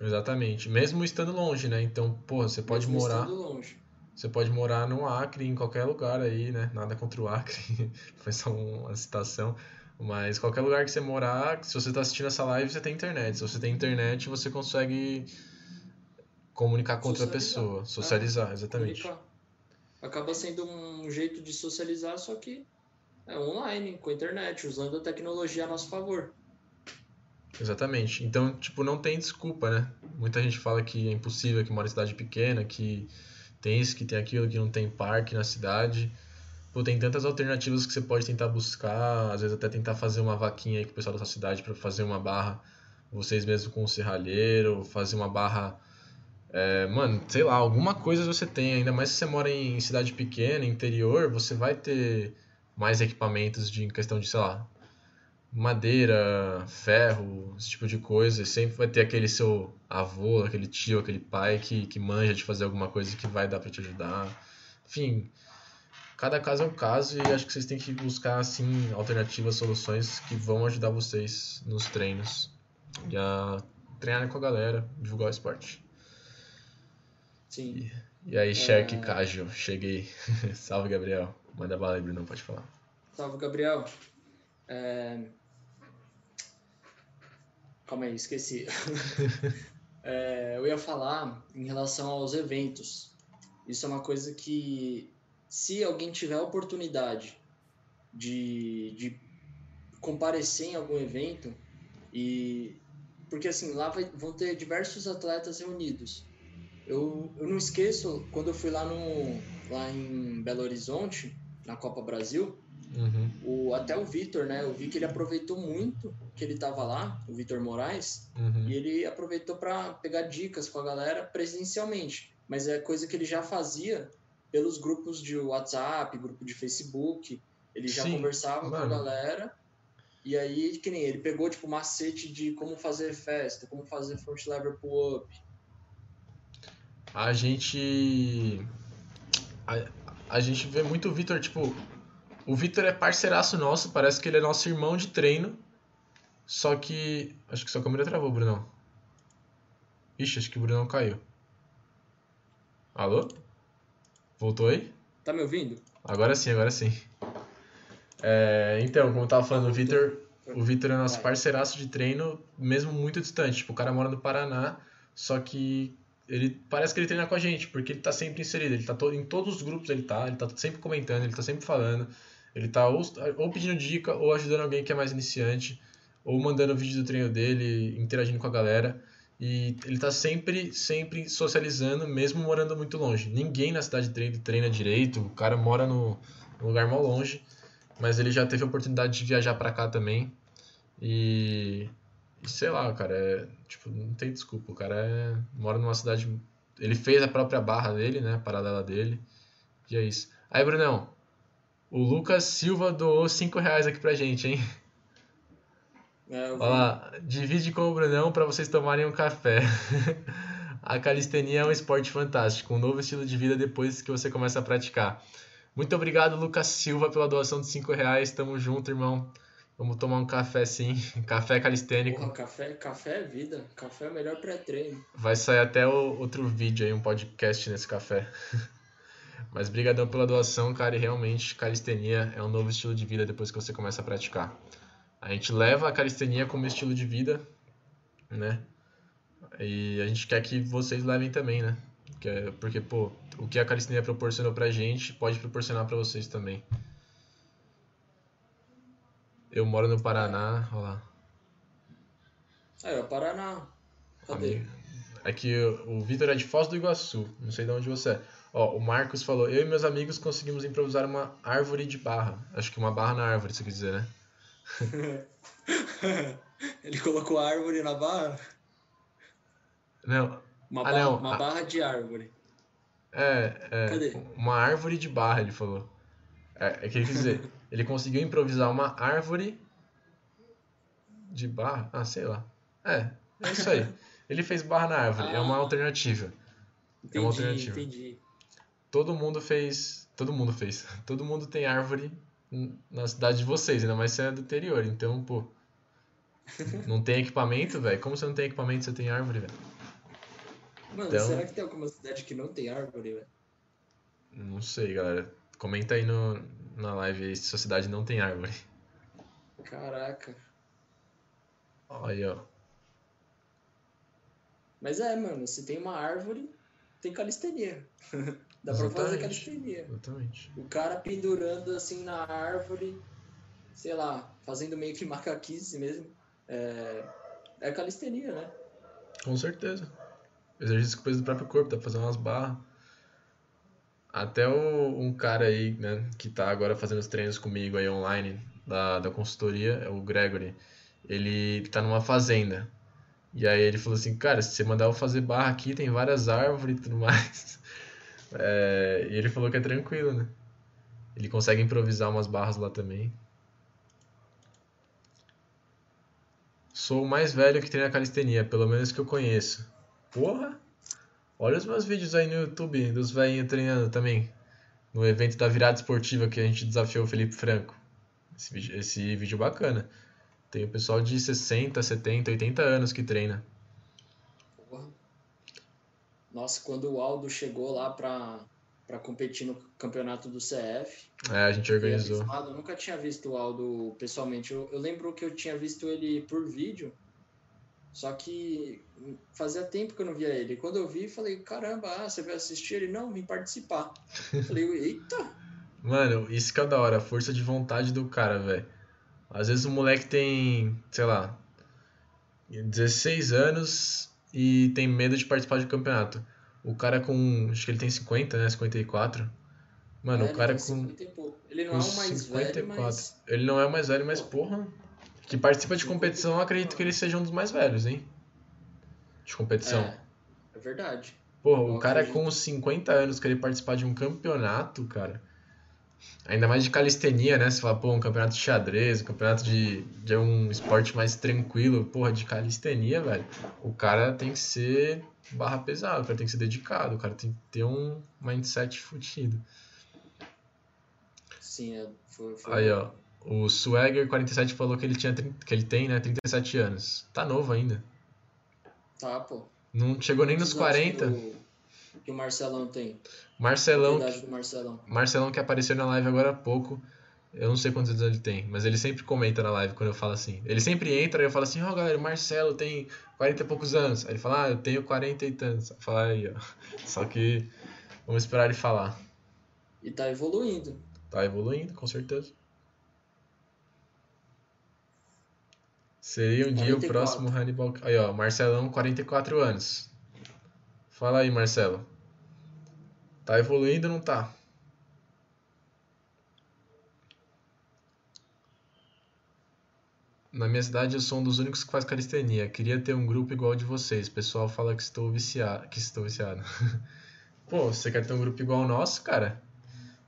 Exatamente. Mesmo estando longe, né? Então, porra, você pode Mesmo morar. Estando longe. Você pode morar no Acre, em qualquer lugar aí, né? Nada contra o Acre, [laughs] foi só uma citação. Mas qualquer lugar que você morar, se você está assistindo essa live, você tem internet. Se você tem internet, você consegue comunicar com outra pessoa, socializar, é, exatamente. Comunicar. Acaba sendo um jeito de socializar, só que é online, com a internet, usando a tecnologia a nosso favor. Exatamente. Então, tipo, não tem desculpa, né? Muita gente fala que é impossível, que mora em cidade pequena, que tem isso, que tem aquilo, que não tem parque na cidade. Pô, tem tantas alternativas que você pode tentar buscar, às vezes até tentar fazer uma vaquinha aí com o pessoal da sua cidade para fazer uma barra, vocês mesmos com o serralheiro, fazer uma barra. É, mano, sei lá, alguma coisa você tem, ainda mais se você mora em cidade pequena, interior, você vai ter mais equipamentos de em questão de, sei lá, madeira, ferro, esse tipo de coisa. Sempre vai ter aquele seu avô, aquele tio, aquele pai que, que manja de fazer alguma coisa que vai dar para te ajudar. Enfim, cada caso é um caso e acho que vocês têm que buscar assim alternativas, soluções que vão ajudar vocês nos treinos e a treinar com a galera, divulgar o esporte. Sim. E, e aí, Shark é... Casual, cheguei. [laughs] Salve, Gabriel. Manda bala aí, Bruno, pode falar. Salve, Gabriel. É... Calma aí, esqueci. [laughs] é, eu ia falar em relação aos eventos. Isso é uma coisa que, se alguém tiver a oportunidade de, de comparecer em algum evento, e porque assim, lá vai, vão ter diversos atletas reunidos. Eu, eu não esqueço, quando eu fui lá, no, lá em Belo Horizonte, na Copa Brasil, Uhum. O, até o Vitor, né? Eu vi que ele aproveitou muito que ele estava lá, o Vitor Moraes, uhum. e ele aproveitou para pegar dicas com a galera presencialmente. Mas é coisa que ele já fazia pelos grupos de WhatsApp, grupo de Facebook. Ele já Sim, conversava mano. com a galera. E aí, que nem ele pegou, tipo, macete de como fazer festa, como fazer front lever pull-up. A gente... A, a gente vê muito o Vitor, tipo, o Vitor é parceiraço nosso, parece que ele é nosso irmão de treino. Só que. Acho que sua câmera travou, Brunão. Ixi, acho que o Brunão caiu. Alô? Voltou aí? Tá me ouvindo? Agora sim, agora sim. É, então, como eu tava falando, o Vitor. O Vitor é nosso parceiraço de treino, mesmo muito distante. Tipo, o cara mora no Paraná, só que ele parece que ele treina com a gente, porque ele tá sempre inserido. Ele tá em todos os grupos, ele tá, ele tá sempre comentando, ele tá sempre falando. Ele tá ou, ou pedindo dica, ou ajudando alguém que é mais iniciante, ou mandando vídeo do treino dele, interagindo com a galera. E ele tá sempre, sempre socializando, mesmo morando muito longe. Ninguém na cidade treina, treina direito, o cara mora no, no lugar mal longe, mas ele já teve a oportunidade de viajar para cá também. E, e, sei lá, cara, é, tipo, não tem desculpa. O cara é, mora numa cidade. Ele fez a própria barra dele, né? A paralela dele. E é isso. Aí, Brunão, o Lucas Silva doou 5 reais aqui pra gente, hein? É, Olha lá, divide com o Brunão para vocês tomarem um café. [laughs] a calistenia é um esporte fantástico, um novo estilo de vida depois que você começa a praticar. Muito obrigado, Lucas Silva, pela doação de 5 reais. Tamo junto, irmão. Vamos tomar um café sim. [laughs] Café calistênico. Porra, café, café é vida. Café é o melhor pré-treino. Vai sair até o, outro vídeo aí, um podcast nesse café. [laughs] Mas brigadão pela doação, cara, e realmente calistenia é um novo estilo de vida depois que você começa a praticar. A gente leva a calistenia como estilo de vida, né? E a gente quer que vocês levem também, né? Porque, pô, o que a calistenia proporcionou pra gente pode proporcionar pra vocês também. Eu moro no Paraná, olha lá. É, o Paraná. Cadê? Amigo. É que o Vitor é de Foz do Iguaçu, não sei de onde você é. Ó, o Marcos falou: Eu e meus amigos conseguimos improvisar uma árvore de barra. Acho que uma barra na árvore, você quer dizer, né? [laughs] Ele colocou a árvore na barra? Não. Uma, ah, barra, não. uma Ah, barra de árvore. É, é. Cadê? Uma árvore de barra, ele falou. É, é que ele quis dizer, [laughs] ele conseguiu improvisar uma árvore de barra? Ah, sei lá. É, é isso aí. [laughs] Ele fez barra na árvore, é uma Ah. alternativa. É uma Entendi, alternativa. entendi. Todo mundo fez. Todo mundo fez. Todo mundo tem árvore na cidade de vocês, ainda mais se é do interior. Então, pô. [laughs] Não tem equipamento, velho? Como você não tem equipamento, você tem árvore, velho? Mano, Então- será que tem alguma cidade que não tem árvore, velho? Não sei, galera. Comenta aí no, na live aí se sua cidade não tem árvore. Caraca. Olha aí, ó. Mas é, mano, se tem uma árvore, tem calistenia. [laughs] Dá pra fazer Exatamente. calistenia. Exatamente. O cara pendurando assim na árvore, sei lá, fazendo meio que macaquice mesmo. É, é calistenia, né? Com certeza. Exercício com peso do próprio corpo, dá pra fazer umas barras. Até o, um cara aí, né, que tá agora fazendo os treinos comigo aí online, da, da consultoria, é o Gregory. Ele tá numa fazenda. E aí ele falou assim, cara, se você mandar eu fazer barra aqui, tem várias árvores e tudo mais. [laughs] É, e ele falou que é tranquilo, né? Ele consegue improvisar umas barras lá também. Sou o mais velho que treina calistenia, pelo menos que eu conheço. Porra! Olha os meus vídeos aí no YouTube dos velhinhos treinando também. No evento da virada esportiva que a gente desafiou o Felipe Franco. Esse vídeo, esse vídeo bacana. Tem o pessoal de 60, 70, 80 anos que treina. Nossa, quando o Aldo chegou lá pra, pra competir no campeonato do CF, É, a gente organizou. eu nunca tinha visto o Aldo pessoalmente. Eu, eu lembro que eu tinha visto ele por vídeo, só que fazia tempo que eu não via ele. Quando eu vi, falei, caramba, ah, você vai assistir? Ele, não, vim participar. falei, eita! [laughs] Mano, isso que é da hora, a força de vontade do cara, velho. Às vezes o moleque tem, sei lá, 16 anos e tem medo de participar de campeonato. O cara com, acho que ele tem 50, né, 54. Mano, É, o cara com 50 e pouco. Ele não com é o mais velho, 54. mas... Ele não é o mais velho, mas porra, que participa de competição, eu acredito que ele seja um dos mais velhos, hein? De competição. É, é verdade. Porra, o cara acredito. com 50 anos querer participar de um campeonato, cara. Ainda mais de calistenia, né? Você fala, pô, um campeonato de xadrez, um campeonato de, de um esporte mais tranquilo. Porra, de calistenia, velho. O cara tem que ser barra pesada, o cara tem que ser dedicado, o cara tem que ter um mindset fudido. Sim, é, foi, foi Aí, ó. O Swagger47 falou que ele, tinha, 30 que ele tem, né, 37 anos. Tá novo ainda. Tá, pô. Não chegou nem nos Quantos anos 40. Que o, que o Marcelão tem. Marcelão, Marcelão. Marcelão que apareceu na live agora há pouco. Eu não sei quantos anos ele tem, mas ele sempre comenta na live quando eu falo assim. Ele sempre entra e eu falo assim, ó galera, o Marcelo tem 40 e poucos anos. Aí ele fala, ah, eu tenho 40 e tantos. Eu falo, aí, ó. [laughs] Só que vamos esperar ele falar. E tá evoluindo. Tá evoluindo, com certeza. Seria um dia o 44. próximo Hannibal. Aí, ó, Marcelão, 44 anos. Fala aí, Marcelo. Tá evoluindo ou não tá? Na minha cidade eu sou um dos únicos que faz calistenia. Queria ter um grupo igual de vocês. O pessoal fala que estou viciado, que estou viciado. [laughs] Pô, você quer ter um grupo igual ao nosso, cara?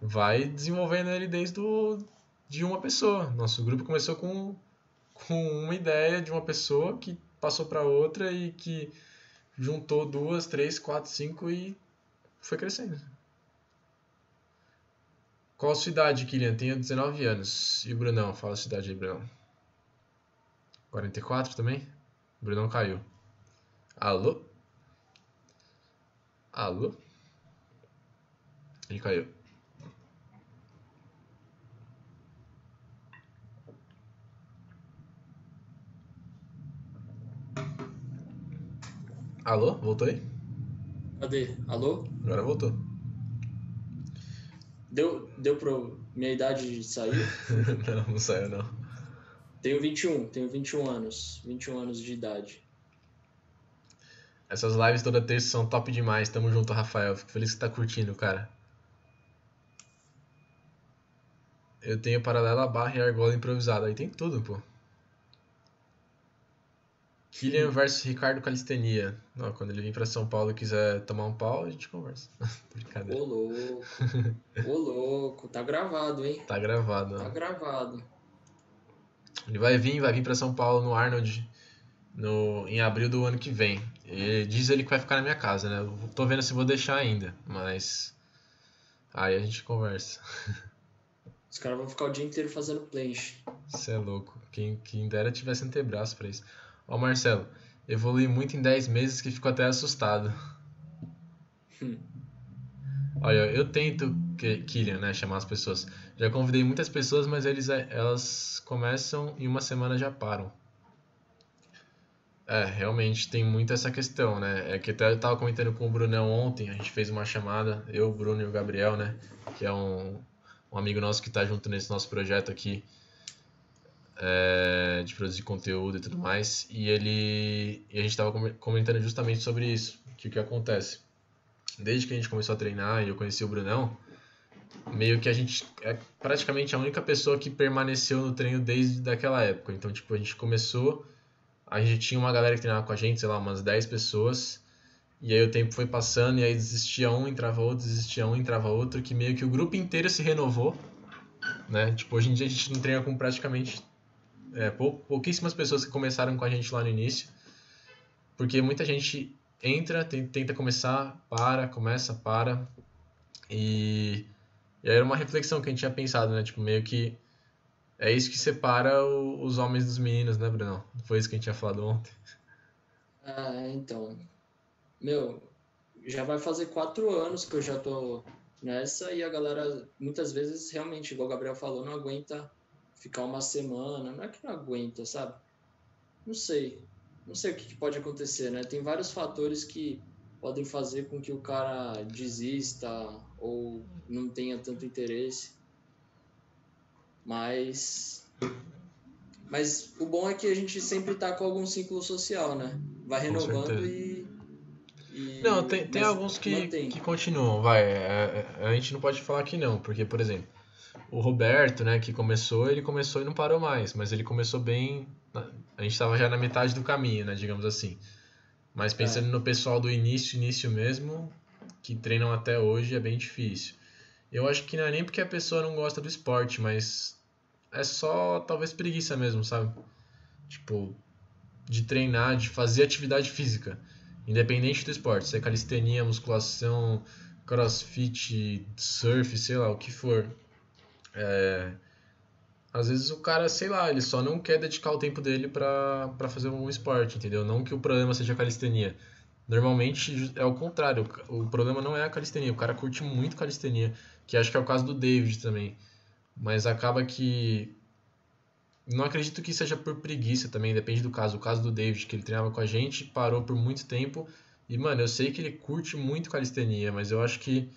Vai desenvolvendo ele desde o, de uma pessoa. Nosso grupo começou com, com uma ideia de uma pessoa que passou para outra e que juntou duas, três, quatro, cinco e foi crescendo. Qual a Kylian? Tenho 19 anos. E o Brunão? Fala a sua idade aí, Brunão. 44 também? O Brunão caiu. Alô? Alô? Ele caiu. Alô? Voltou aí? Cadê? Alô? Agora voltou. Deu, deu pro minha idade sair? [laughs] não, não saiu não. Tenho 21, tenho 21 anos. 21 anos de idade. Essas lives toda terça são top demais. Tamo junto, Rafael. Fico feliz que tá curtindo, cara. Eu tenho paralela, barra e argola improvisada. Aí tem tudo, pô. Kylian versus Ricardo Calistenia. Não, quando ele vir para São Paulo e quiser tomar um pau, a gente conversa. [laughs] Brincadeira. Ô louco. Ô louco. Tá gravado, hein? Tá gravado. Tá gravado. Ele vai vir, vai vir para São Paulo no Arnold no, em abril do ano que vem. E diz ele que vai ficar na minha casa, né? Eu tô vendo se vou deixar ainda, mas. Aí a gente conversa. [laughs] Os caras vão ficar o dia inteiro fazendo planche. Você é louco. Quem, quem dera tivesse antebraço pra isso. Ó, Marcelo, evolui muito em 10 meses que fico até assustado. Hum. [laughs] Olha, eu tento, Killian, né, chamar as pessoas. Já convidei muitas pessoas, mas eles, é, elas começam e uma semana já param. É, realmente tem muito essa questão, né? É que até eu tava comentando com o Brunão ontem, a gente fez uma chamada, eu, o Bruno e o Gabriel, né? Que é um, um amigo nosso que tá junto nesse nosso projeto aqui é, de produzir conteúdo e tudo mais. E ele. E a gente tava comentando justamente sobre isso. Que o que acontece? Desde que a gente começou a treinar e eu conheci o Brunão, meio que a gente é praticamente a única pessoa que permaneceu no treino desde aquela época. Então, tipo, a gente começou a gente tinha uma galera que treinava com a gente, sei lá, umas 10 pessoas. E aí o tempo foi passando e aí desistia um, entrava outro, desistia um, entrava outro, que meio que o grupo inteiro se renovou, né? Tipo, hoje em dia a gente não treina com praticamente é, pou, pouquíssimas pessoas que começaram com a gente lá no início, porque muita gente entra, tenta começar, para, começa, para, e, e aí era uma reflexão que a gente tinha pensado, né? Tipo, meio que é isso que separa o, os homens dos meninos, né, Bruno? Foi isso que a gente tinha falado ontem. Ah, então. Meu, já vai fazer quatro anos que eu já tô nessa e a galera, muitas vezes, realmente, igual o Gabriel falou, não aguenta ficar uma semana. Não é que não aguenta, sabe? Não sei. Não sei o que, que pode acontecer, né? Tem vários fatores que podem fazer com que o cara desista ou não tenha tanto interesse. Mas. Mas o bom é que a gente sempre tá com algum ciclo social, né? Vai renovando e, e. Não, tem, tem alguns que, que continuam, vai. É, é, a gente não pode falar que não, porque, por exemplo, o Roberto, né, que começou, ele começou e não parou mais, mas ele começou bem. A gente estava já na metade do caminho, né, digamos assim. Mas pensando é. no pessoal do início, início mesmo, que treinam até hoje, é bem difícil. Eu acho que não é nem porque a pessoa não gosta do esporte, mas é só talvez preguiça mesmo, sabe? Tipo, de treinar, de fazer atividade física, independente do esporte, se é calistenia, musculação, crossfit, surf, sei lá, o que for. É... Às vezes o cara, sei lá, ele só não quer dedicar o tempo dele para fazer um esporte, entendeu? Não que o problema seja a calistenia. Normalmente é o contrário, o problema não é a calistenia, o cara curte muito calistenia que acho que é o caso do David também. Mas acaba que. Não acredito que seja por preguiça também, depende do caso. O caso do David, que ele treinava com a gente, parou por muito tempo. E, mano, eu sei que ele curte muito calistenia, mas eu acho que,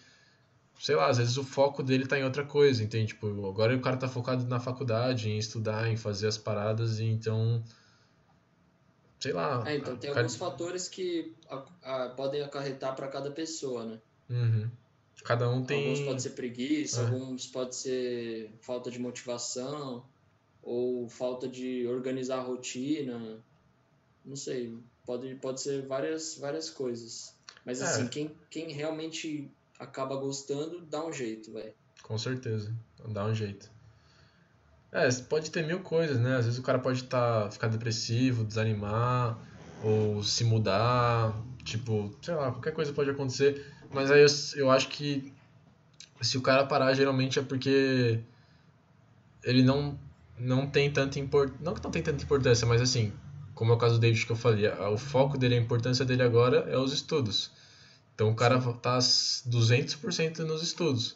sei lá, às vezes o foco dele tá em outra coisa, entende? Tipo, agora o cara tá focado na faculdade, em estudar, em fazer as paradas, e então. Sei lá. É, então tem alguns fatores que a, a, podem acarretar para cada pessoa, né? Uhum. Cada um tem. Alguns pode ser preguiça, é. alguns pode ser falta de motivação, ou falta de organizar a rotina. Não sei, pode, pode ser várias, várias coisas. Mas é. assim, quem, quem realmente acaba gostando, dá um jeito, velho. Com certeza, dá um jeito. É, pode ter mil coisas, né? Às vezes o cara pode tá, ficar depressivo, desanimar, ou se mudar, tipo, sei lá, qualquer coisa pode acontecer. Mas aí eu, eu acho que se o cara parar, geralmente é porque ele não, não tem tanta importância. Não que não tem tanta importância, mas assim, como é o caso do David que eu falei, o foco dele, a importância dele agora é os estudos. Então o cara tá 200% nos estudos.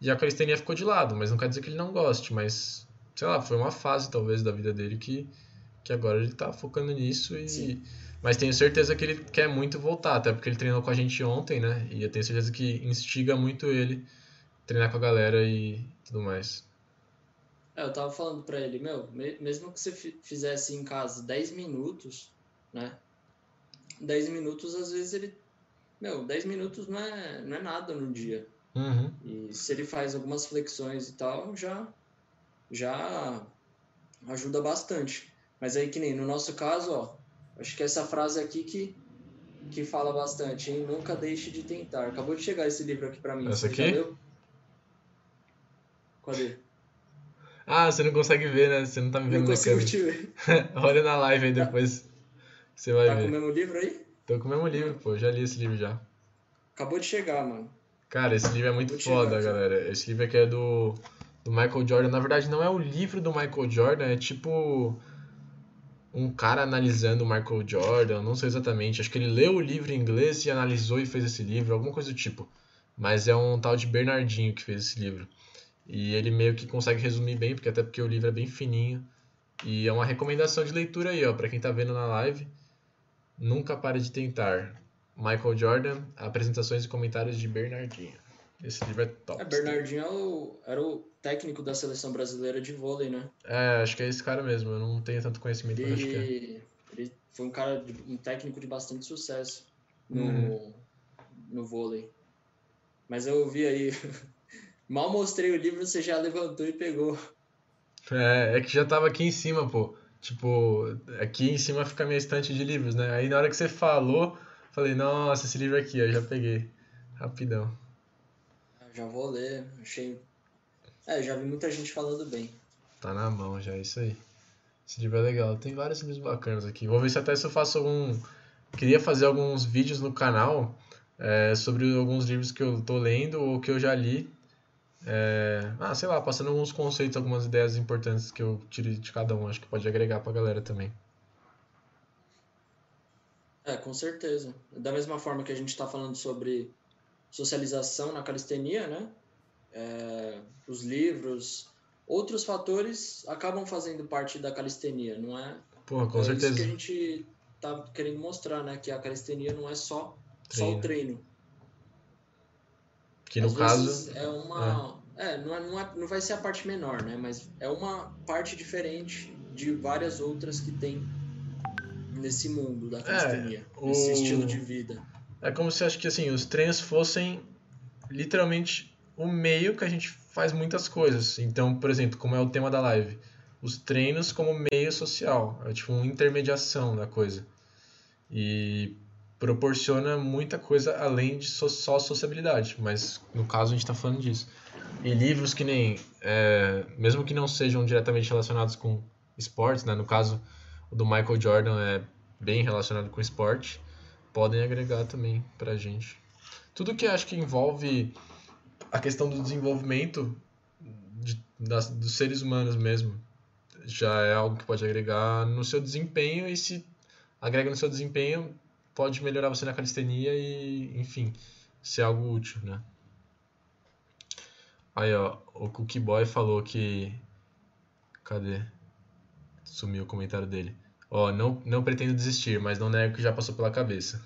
E a calistenia ficou de lado, mas não quer dizer que ele não goste, mas sei lá, foi uma fase talvez da vida dele que, que agora ele tá focando nisso e. Sim mas tenho certeza que ele quer muito voltar, até porque ele treinou com a gente ontem, né? E eu tenho certeza que instiga muito ele treinar com a galera e tudo mais. É, eu tava falando pra ele, meu, mesmo que você fizesse em casa 10 minutos, né? 10 minutos, às vezes ele. Meu, 10 minutos não é, não é nada no dia. Uhum. E se ele faz algumas flexões e tal, já, já ajuda bastante. Mas aí, que nem no nosso caso, ó, Acho que essa frase aqui que, que fala bastante, hein? Nunca deixe de tentar. Acabou de chegar esse livro aqui para mim. Essa aqui? Cadê? Ah, você não consegue ver, né? Você não tá me vendo não na câmera. Te ver. [laughs] Olha na live aí depois. Você vai tá ver. Tá com o mesmo livro aí? Tô com o mesmo livro, pô. Já li esse livro já. Acabou de chegar, mano. Cara, esse livro é muito foda, chegar, galera. Esse livro aqui é do, do Michael Jordan. Na verdade, não é o livro do Michael Jordan, é tipo um cara analisando o Michael Jordan, não sei exatamente. Acho que ele leu o livro em inglês e analisou e fez esse livro, alguma coisa do tipo. Mas é um tal de Bernardinho que fez esse livro. E ele meio que consegue resumir bem, porque até porque o livro é bem fininho. E é uma recomendação de leitura aí, ó, para quem tá vendo na live. Nunca pare de tentar. Michael Jordan, apresentações e comentários de Bernardinho. Esse livro é top. É, Bernardinho é o, era o técnico da seleção brasileira de vôlei, né? É, acho que é esse cara mesmo. Eu não tenho tanto conhecimento, ele, acho que é. Ele foi um cara, um técnico de bastante sucesso no, uhum. no vôlei. Mas eu vi aí, [laughs] mal mostrei o livro, você já levantou e pegou. É, é que já tava aqui em cima, pô. Tipo, aqui em cima fica a minha estante de livros, né? Aí na hora que você falou, falei, nossa, esse livro aqui, eu já peguei. Rapidão. Já vou ler, achei. É, já vi muita gente falando bem. Tá na mão já, é isso aí. Esse livro é legal. Tem vários livros bacanas aqui. Vou ver se até se eu faço algum. Queria fazer alguns vídeos no canal é, sobre alguns livros que eu tô lendo ou que eu já li é, ah, sei lá, passando alguns conceitos, algumas ideias importantes que eu tirei de cada um. Acho que pode agregar pra galera também. É, com certeza. Da mesma forma que a gente está falando sobre socialização na calistenia, né? É, os livros, outros fatores acabam fazendo parte da calistenia, não é? Pô, com é certeza. Isso que a gente tá querendo mostrar, né? Que a calistenia não é só, só o treino. Que no Às caso. É uma. É. não, é, não, é, não vai ser a parte menor, né? Mas é uma parte diferente de várias outras que tem nesse mundo da calistenia, é, o... nesse estilo de vida. É como se acho que assim, os treinos fossem literalmente o meio que a gente faz muitas coisas. Então, por exemplo, como é o tema da live, os treinos como meio social, é tipo uma intermediação da coisa. E proporciona muita coisa além de só sociabilidade, mas no caso a gente está falando disso. E livros que nem, é, mesmo que não sejam diretamente relacionados com esportes, né? no caso o do Michael Jordan é bem relacionado com esporte, podem agregar também para gente. Tudo que acho que envolve a questão do desenvolvimento de, das, dos seres humanos mesmo já é algo que pode agregar no seu desempenho e se agrega no seu desempenho pode melhorar você na calistenia e, enfim, ser algo útil, né? Aí, ó, o Cookie Boy falou que. Cadê? Sumiu o comentário dele. Ó, não, não pretendo desistir, mas não nego que já passou pela cabeça.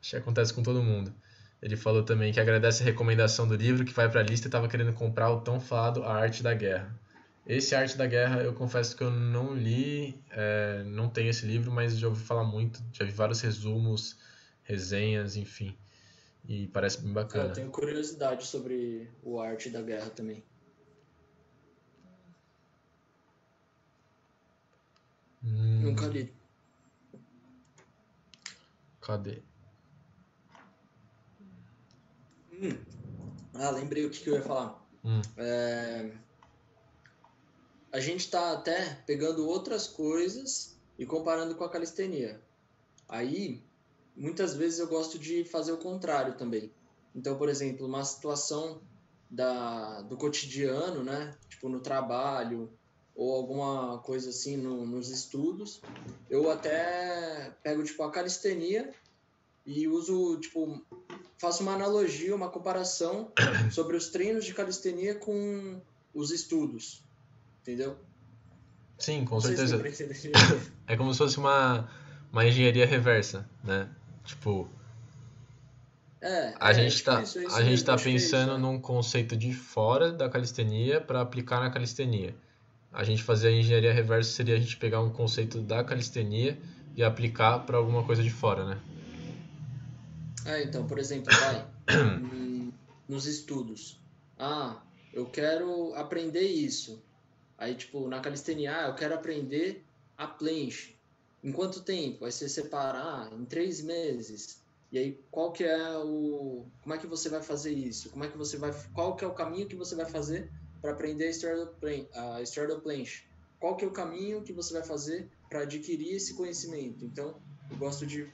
Acho que acontece com todo mundo. Ele falou também que agradece a recomendação do livro, que vai pra lista e estava querendo comprar o tão falado A Arte da Guerra. Esse Arte da Guerra, eu confesso que eu não li, é, não tenho esse livro, mas já ouvi falar muito, já vi vários resumos, resenhas, enfim. E parece bem bacana. Eu tenho curiosidade sobre o Arte da Guerra também. Hum... Nunca li. Cadê? Hum. Ah, lembrei o que, que eu ia falar. Hum. É a gente está até pegando outras coisas e comparando com a calistenia. Aí, muitas vezes eu gosto de fazer o contrário também. Então, por exemplo, uma situação da, do cotidiano, né? Tipo no trabalho ou alguma coisa assim no, nos estudos, eu até pego tipo a calistenia e uso tipo faço uma analogia, uma comparação [coughs] sobre os treinos de calistenia com os estudos entendeu? Sim, com certeza. [coughs] é como se fosse uma, uma engenharia reversa, né? Tipo, é, a é, gente está a gente tá pensando é num conceito de fora da calistenia para aplicar na calistenia. A gente fazer a engenharia reversa seria a gente pegar um conceito da calistenia e aplicar para alguma coisa de fora, né? É, então, por exemplo, vai [coughs] nos estudos. Ah, eu quero aprender isso. Aí, tipo, na calistenia, ah, eu quero aprender a planche. Em quanto tempo? Aí você separar em três meses. E aí, qual que é o... Como é que você vai fazer isso? Como é que você vai... Qual que é o caminho que você vai fazer para aprender a história do, a história do planche? Qual que é o caminho que você vai fazer para adquirir esse conhecimento? Então, eu gosto de,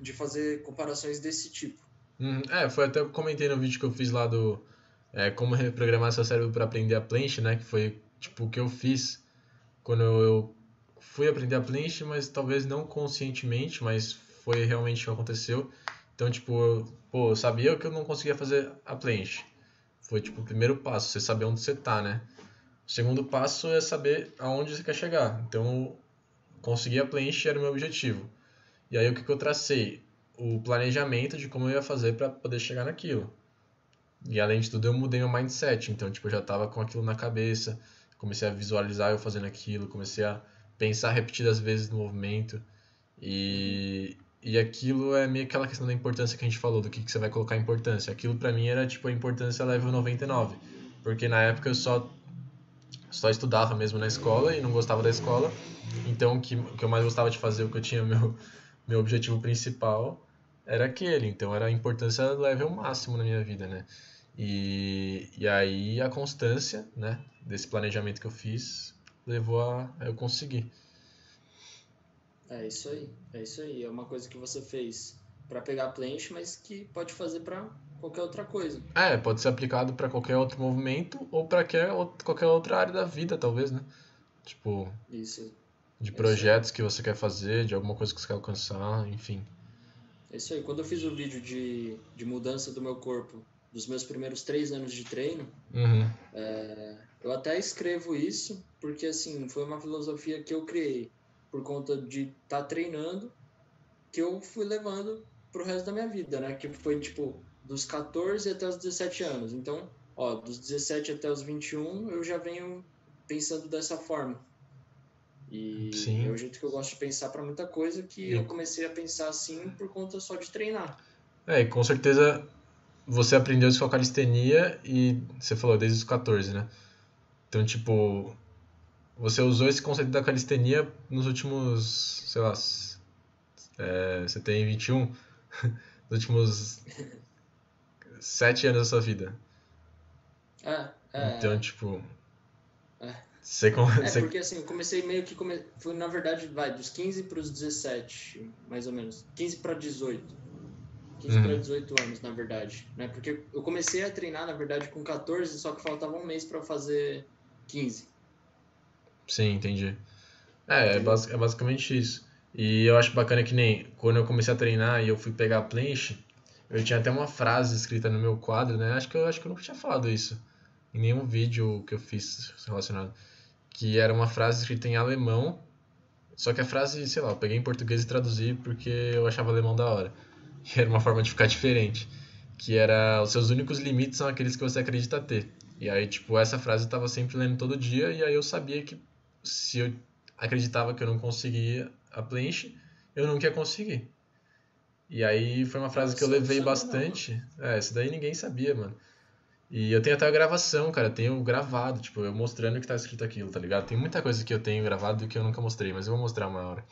de fazer comparações desse tipo. Uhum. É, foi até eu comentei no vídeo que eu fiz lá do é, como reprogramar seu cérebro para aprender a planche, né? Que foi tipo o que eu fiz quando eu fui aprender a planche, mas talvez não conscientemente, mas foi realmente o que aconteceu. Então, tipo, eu, pô, eu sabia que eu não conseguia fazer a planche. Foi tipo o primeiro passo, você saber onde você tá, né? O segundo passo é saber aonde você quer chegar. Então, conseguir a planche era o meu objetivo. E aí o que, que eu tracei? O planejamento de como eu ia fazer para poder chegar naquilo. E além de tudo, eu mudei meu mindset. Então, tipo, eu já tava com aquilo na cabeça. Comecei a visualizar eu fazendo aquilo. Comecei a pensar repetidas vezes no movimento. E, e aquilo é meio aquela questão da importância que a gente falou, do que, que você vai colocar importância. Aquilo para mim era, tipo, a importância level 99. Porque na época eu só, só estudava mesmo na escola e não gostava da escola. Então, o que, o que eu mais gostava de fazer, o que eu tinha [laughs] meu, meu objetivo principal era aquele. Então, era a importância level máximo na minha vida, né? E, e aí a constância, né, desse planejamento que eu fiz levou a, eu conseguir. É isso aí, é isso aí. É uma coisa que você fez para pegar a planche, mas que pode fazer para qualquer outra coisa. É, pode ser aplicado para qualquer outro movimento ou para qualquer outra área da vida, talvez, né? Tipo, isso. de é projetos que você quer fazer, de alguma coisa que você quer alcançar, enfim. É isso aí. Quando eu fiz o vídeo de, de mudança do meu corpo dos meus primeiros três anos de treino, uhum. é, eu até escrevo isso porque assim foi uma filosofia que eu criei por conta de estar tá treinando que eu fui levando pro resto da minha vida, né? Que foi tipo dos 14 até os 17 anos. Então, ó, dos 17 até os 21 eu já venho pensando dessa forma. E Sim. é o jeito que eu gosto de pensar para muita coisa que eu comecei a pensar assim por conta só de treinar. É, e com certeza você aprendeu isso com a calistenia e você falou desde os 14, né? Então, tipo, você usou esse conceito da calistenia nos últimos, sei lá, é, você tem 21, [laughs] nos últimos 7 anos da sua vida. É, é. Então, tipo. É. Você, é você... porque assim, eu comecei meio que. Come... Foi na verdade, vai, dos 15 para os 17, mais ou menos. 15 para 18. 15 uhum. para 18 anos, na verdade. Né? Porque eu comecei a treinar, na verdade, com 14, só que faltava um mês para fazer 15. Sim, entendi. É, é, basic, é, basicamente isso. E eu acho bacana que nem quando eu comecei a treinar e eu fui pegar a planche, eu tinha até uma frase escrita no meu quadro, né? Acho que eu acho que eu nunca tinha falado isso em nenhum vídeo que eu fiz relacionado. Que era uma frase escrita em alemão, só que a frase, sei lá, eu peguei em português e traduzi porque eu achava alemão da hora que era uma forma de ficar diferente, que era os seus únicos limites são aqueles que você acredita ter. E aí, tipo, essa frase eu tava sempre lendo todo dia e aí eu sabia que se eu acreditava que eu não conseguia a planche, eu nunca ia conseguir. E aí foi uma frase que eu levei bastante. É, isso daí ninguém sabia, mano. E eu tenho até a gravação, cara, eu tenho gravado, tipo, eu mostrando que tá escrito aquilo, tá ligado? Tem muita coisa que eu tenho gravado que eu nunca mostrei, mas eu vou mostrar uma hora.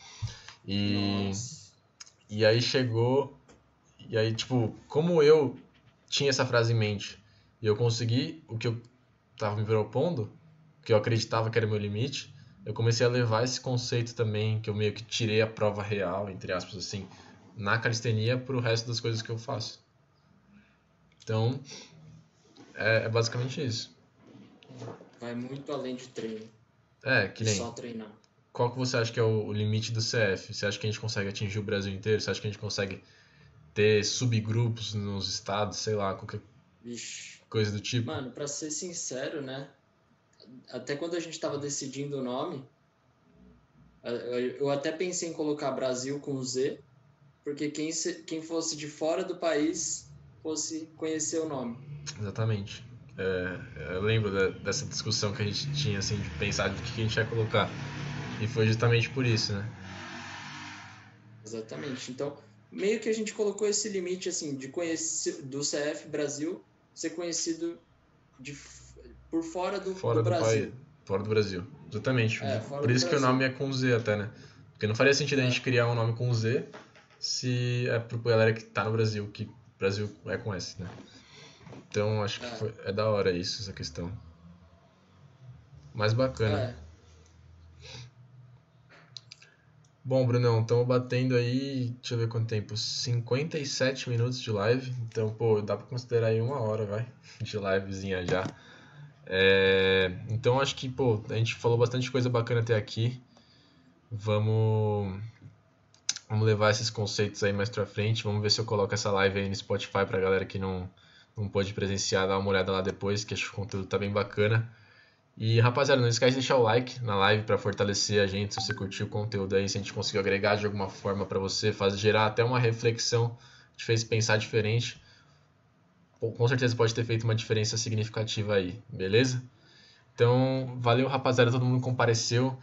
E Nossa. E aí chegou e aí, tipo, como eu tinha essa frase em mente e eu consegui o que eu estava me propondo, que eu acreditava que era meu limite, eu comecei a levar esse conceito também, que eu meio que tirei a prova real, entre aspas, assim, na calistenia para o resto das coisas que eu faço. Então, é, é, basicamente isso. Vai muito além de treino. É, que nem. Só treinar. Qual que você acha que é o, o limite do CF? Você acha que a gente consegue atingir o Brasil inteiro? Você acha que a gente consegue ter subgrupos nos estados, sei lá, qualquer coisa do tipo? Mano, pra ser sincero, né? Até quando a gente tava decidindo o nome, eu até pensei em colocar Brasil com Z, porque quem, quem fosse de fora do país fosse conhecer o nome. Exatamente. É, eu lembro dessa discussão que a gente tinha, assim, de pensar de que a gente ia colocar. E foi justamente por isso, né? Exatamente. Então, meio que a gente colocou esse limite assim de conhecer do CF Brasil ser conhecido de, por fora do, fora do, do Brasil. País, fora do Brasil. Exatamente. É, por isso que o nome é com Z até, né? Porque não faria sentido a gente criar um nome com Z se é pro galera que tá no Brasil, que Brasil é com S, né? Então acho que é, foi, é da hora isso, essa questão. Mais bacana. É. Bom, Brunão, estamos batendo aí, deixa eu ver quanto tempo, 57 minutos de live. Então, pô, dá para considerar aí uma hora, vai, [laughs] de livezinha já. É, então, acho que, pô, a gente falou bastante coisa bacana até aqui. Vamos, vamos levar esses conceitos aí mais pra frente. Vamos ver se eu coloco essa live aí no Spotify pra galera que não, não pôde presenciar, dar uma olhada lá depois, que acho que o conteúdo tá bem bacana. E rapaziada, não esquece de deixar o like na live para fortalecer a gente, se você curtiu o conteúdo aí, se a gente conseguiu agregar de alguma forma para você, fazer gerar até uma reflexão, te fez pensar diferente. Com certeza pode ter feito uma diferença significativa aí, beleza? Então, valeu rapaziada, todo mundo compareceu.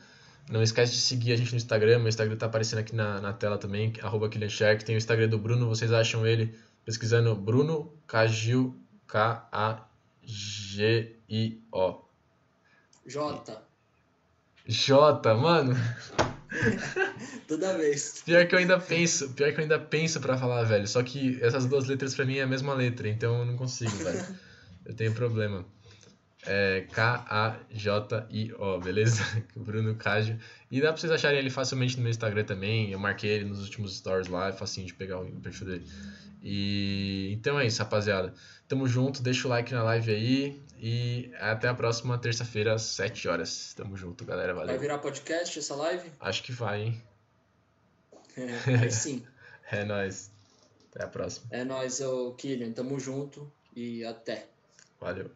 Não esquece de seguir a gente no Instagram, meu Instagram tá aparecendo aqui na, na tela também, arroba Tem o Instagram do Bruno, vocês acham ele pesquisando Bruno Cagil, K-A-G-I-O. J. J, mano. [laughs] Toda vez. Pior que eu ainda penso, pior que eu ainda penso para falar, velho. Só que essas duas letras para mim é a mesma letra, então eu não consigo, velho. Eu tenho problema. É K-A-J-I-O, beleza? [laughs] Bruno Cádio. E dá pra vocês acharem ele facilmente no meu Instagram também. Eu marquei ele nos últimos stories lá, é facinho de pegar o perfil dele. E então é isso, rapaziada. Tamo junto, deixa o like na live aí. E até a próxima terça-feira, às 7 horas. Tamo junto, galera. Valeu. Vai virar podcast essa live? Acho que vai, hein? É, sim. [laughs] é nóis. Até a próxima. É nóis, ô Killian. Tamo junto e até. Valeu.